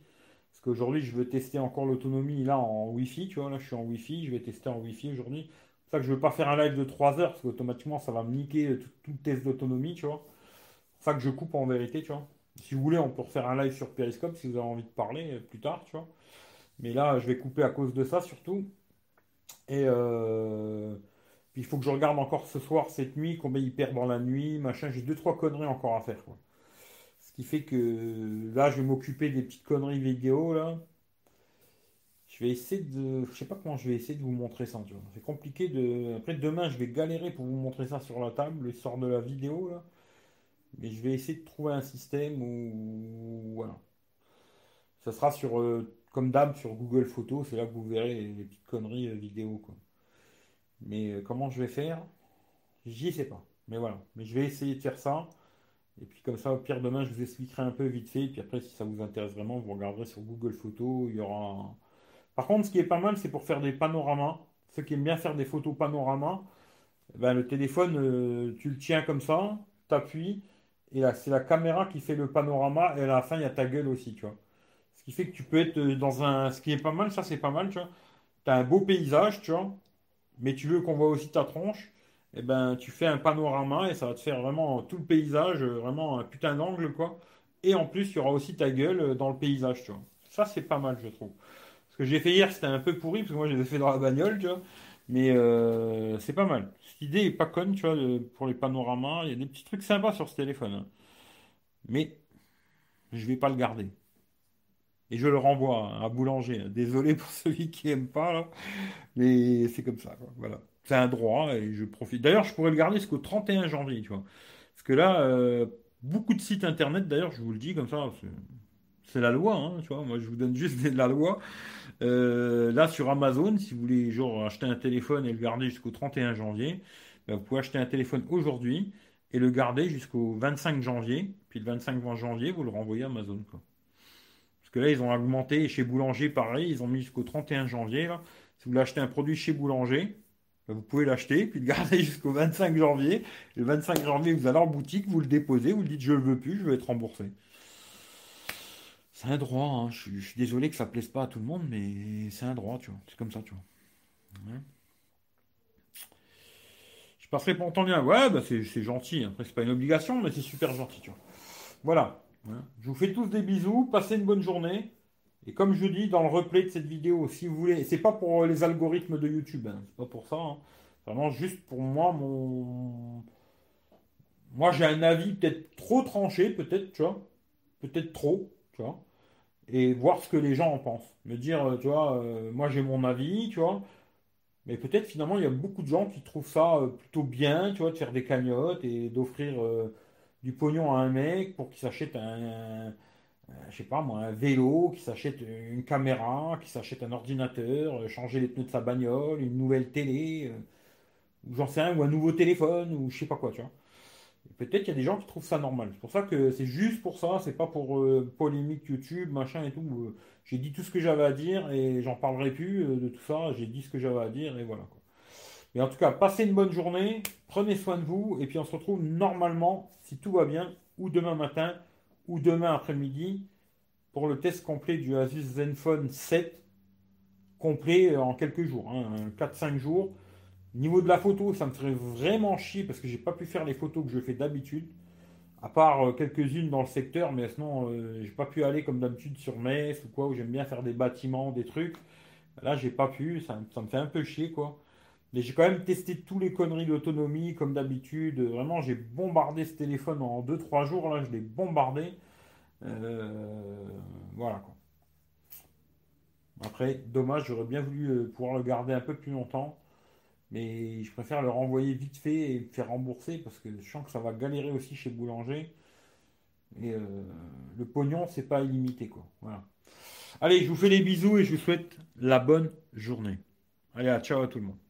Speaker 1: Parce qu'aujourd'hui, je veux tester encore l'autonomie là en Wi-Fi, tu vois. Là, je suis en Wi-Fi, je vais tester en Wi-Fi aujourd'hui. C'est ça que je veux pas faire un live de 3 heures parce qu'automatiquement, ça va me niquer tout, tout le test d'autonomie, tu vois. C'est ça que je coupe en vérité, tu vois. Si vous voulez, on peut refaire un live sur Periscope si vous avez envie de parler euh, plus tard, tu vois. Mais là, je vais couper à cause de ça surtout. Et euh, puis il faut que je regarde encore ce soir, cette nuit, combien il perd dans la nuit, machin. J'ai deux, trois conneries encore à faire, quoi. Fait que là, je vais m'occuper des petites conneries vidéo, là. Je vais essayer de. Je sais pas comment je vais essayer de vous montrer ça. C'est compliqué de. Après, demain, je vais galérer pour vous montrer ça sur la table, le sort de la vidéo, là. Mais je vais essayer de trouver un système où. Voilà. Ça sera sur. Euh, comme d'hab sur Google Photos, c'est là que vous verrez les, petites conneries euh, vidéo. Quoi. Mais euh, comment je vais faire? J'y sais pas. Mais voilà. Mais je vais essayer de faire ça. Et puis comme ça, au pire, demain, je vous expliquerai un peu vite fait. Et puis après, si ça vous intéresse vraiment, vous regarderez sur Google Photos. Il y aura. Par contre, ce qui est pas mal, c'est pour faire des panoramas. Ceux qui aiment bien faire des photos panoramas, ben, le téléphone, tu le tiens comme ça, t'appuies, et là, c'est la caméra qui fait le panorama, et à la fin, il y a ta gueule aussi, tu vois. Ce qui fait que tu peux être dans un. Ce qui est pas mal, ça c'est pas mal, tu vois. Tu as un beau paysage, tu vois, mais tu veux qu'on voit aussi ta tronche, et eh ben tu fais un panorama et ça va te faire vraiment tout le paysage, vraiment un putain d'angle, quoi. Et en plus, il y aura aussi ta gueule dans le paysage, tu vois. Ça c'est pas mal, je trouve. Ce que j'ai fait hier, c'était un peu pourri, parce que moi je l'ai fait dans la bagnole, tu vois. Mais euh, c'est pas mal. Cette idée est pas conne, tu vois, pour les panoramas. Il y a des petits trucs sympas sur ce téléphone. Hein. Mais je vais pas le garder. Et je le renvoie à Boulanger. Désolé pour celui qui aime pas, là. mais c'est comme ça. Voilà. C'est un droit et je profite. D'ailleurs, je pourrais le garder jusqu'au 31 janvier, tu vois. Parce que là, euh, beaucoup de sites internet, d'ailleurs, je vous le dis comme ça, c'est la loi, hein, tu vois. Moi, je vous donne juste de la loi. Euh, là, sur Amazon, si vous voulez genre acheter un téléphone et le garder jusqu'au 31 janvier, ben, vous pouvez acheter un téléphone aujourd'hui et le garder jusqu'au 25 janvier. Puis le 25 janvier, vous le renvoyez à Amazon, quoi. Parce que là, ils ont augmenté. Chez Boulanger, pareil, ils ont mis jusqu'au 31 janvier. Là. Si vous voulez acheter un produit chez Boulanger, vous pouvez l'acheter, puis le garder jusqu'au 25 janvier. Le 25 janvier, vous allez en boutique, vous le déposez, vous le dites je ne le veux plus, je veux être remboursé. C'est un droit, hein. je, suis désolé que ça ne plaise pas à tout le monde, mais c'est un droit, tu vois. C'est comme ça, tu vois. Je passerai pour ton bien. Ouais, bah c'est gentil. Après, c'est pas une obligation, mais c'est super gentil, tu vois. Voilà. Je vous fais tous des bisous, passez une bonne journée. Et comme je dis dans le replay de cette vidéo, si vous voulez, c'est pas pour les algorithmes de YouTube, hein, c'est pas pour ça. Hein. Vraiment juste pour moi, mon. Moi j'ai un avis peut-être trop tranché, peut-être, tu vois. Peut-être trop, tu vois. Et voir ce que les gens en pensent. Me dire, euh, tu vois, euh, moi j'ai mon avis, tu vois. Mais peut-être finalement il y a beaucoup de gens qui trouvent ça euh, plutôt bien, tu vois, de faire des cagnottes et d'offrir du pognon à un mec pour qu'il s'achète un, je sais pas moi, un vélo, qu'il s'achète une caméra, qu'il s'achète un ordinateur, euh, changer les pneus de sa bagnole, une nouvelle télé, euh, ou j'en sais rien, ou un nouveau téléphone, ou je sais pas quoi, tu vois. Peut-être qu'il y a des gens qui trouvent ça normal. C'est pour ça que c'est juste pour ça, c'est pas pour euh, polémique YouTube, machin et tout. j'ai dit tout ce que j'avais à dire et j'en parlerai plus de tout ça. J'ai dit ce que j'avais à dire et voilà. Mais en tout cas, passez une bonne journée, prenez soin de vous, et puis on se retrouve normalement, si tout va bien, ou demain matin, ou demain après-midi, pour le test complet du Asus Zenfone 7, complet en quelques jours, 4-5 hein, jours. Niveau de la photo, ça me ferait vraiment chier parce que j'ai pas pu faire les photos que je fais d'habitude. À part euh, quelques-unes dans le secteur, mais sinon, euh, j'ai pas pu aller comme d'habitude sur Metz ou quoi, où j'aime bien faire des bâtiments, des trucs. Là, j'ai pas pu, ça, ça me fait un peu chier, quoi. Mais j'ai quand même testé tous les conneries d'autonomie, comme d'habitude. Vraiment, j'ai bombardé ce téléphone en deux trois jours, là, je l'ai bombardé. Euh, voilà, quoi. Après, dommage, j'aurais bien voulu euh, pouvoir le garder un peu plus longtemps. Mais je préfère le renvoyer vite fait et me faire rembourser parce que je sens que ça va galérer aussi chez Boulanger. Et euh, le pognon, c'est pas illimité, quoi. Voilà. Allez, je vous fais des bisous et je vous souhaite la bonne journée. Allez, ciao à tout le monde.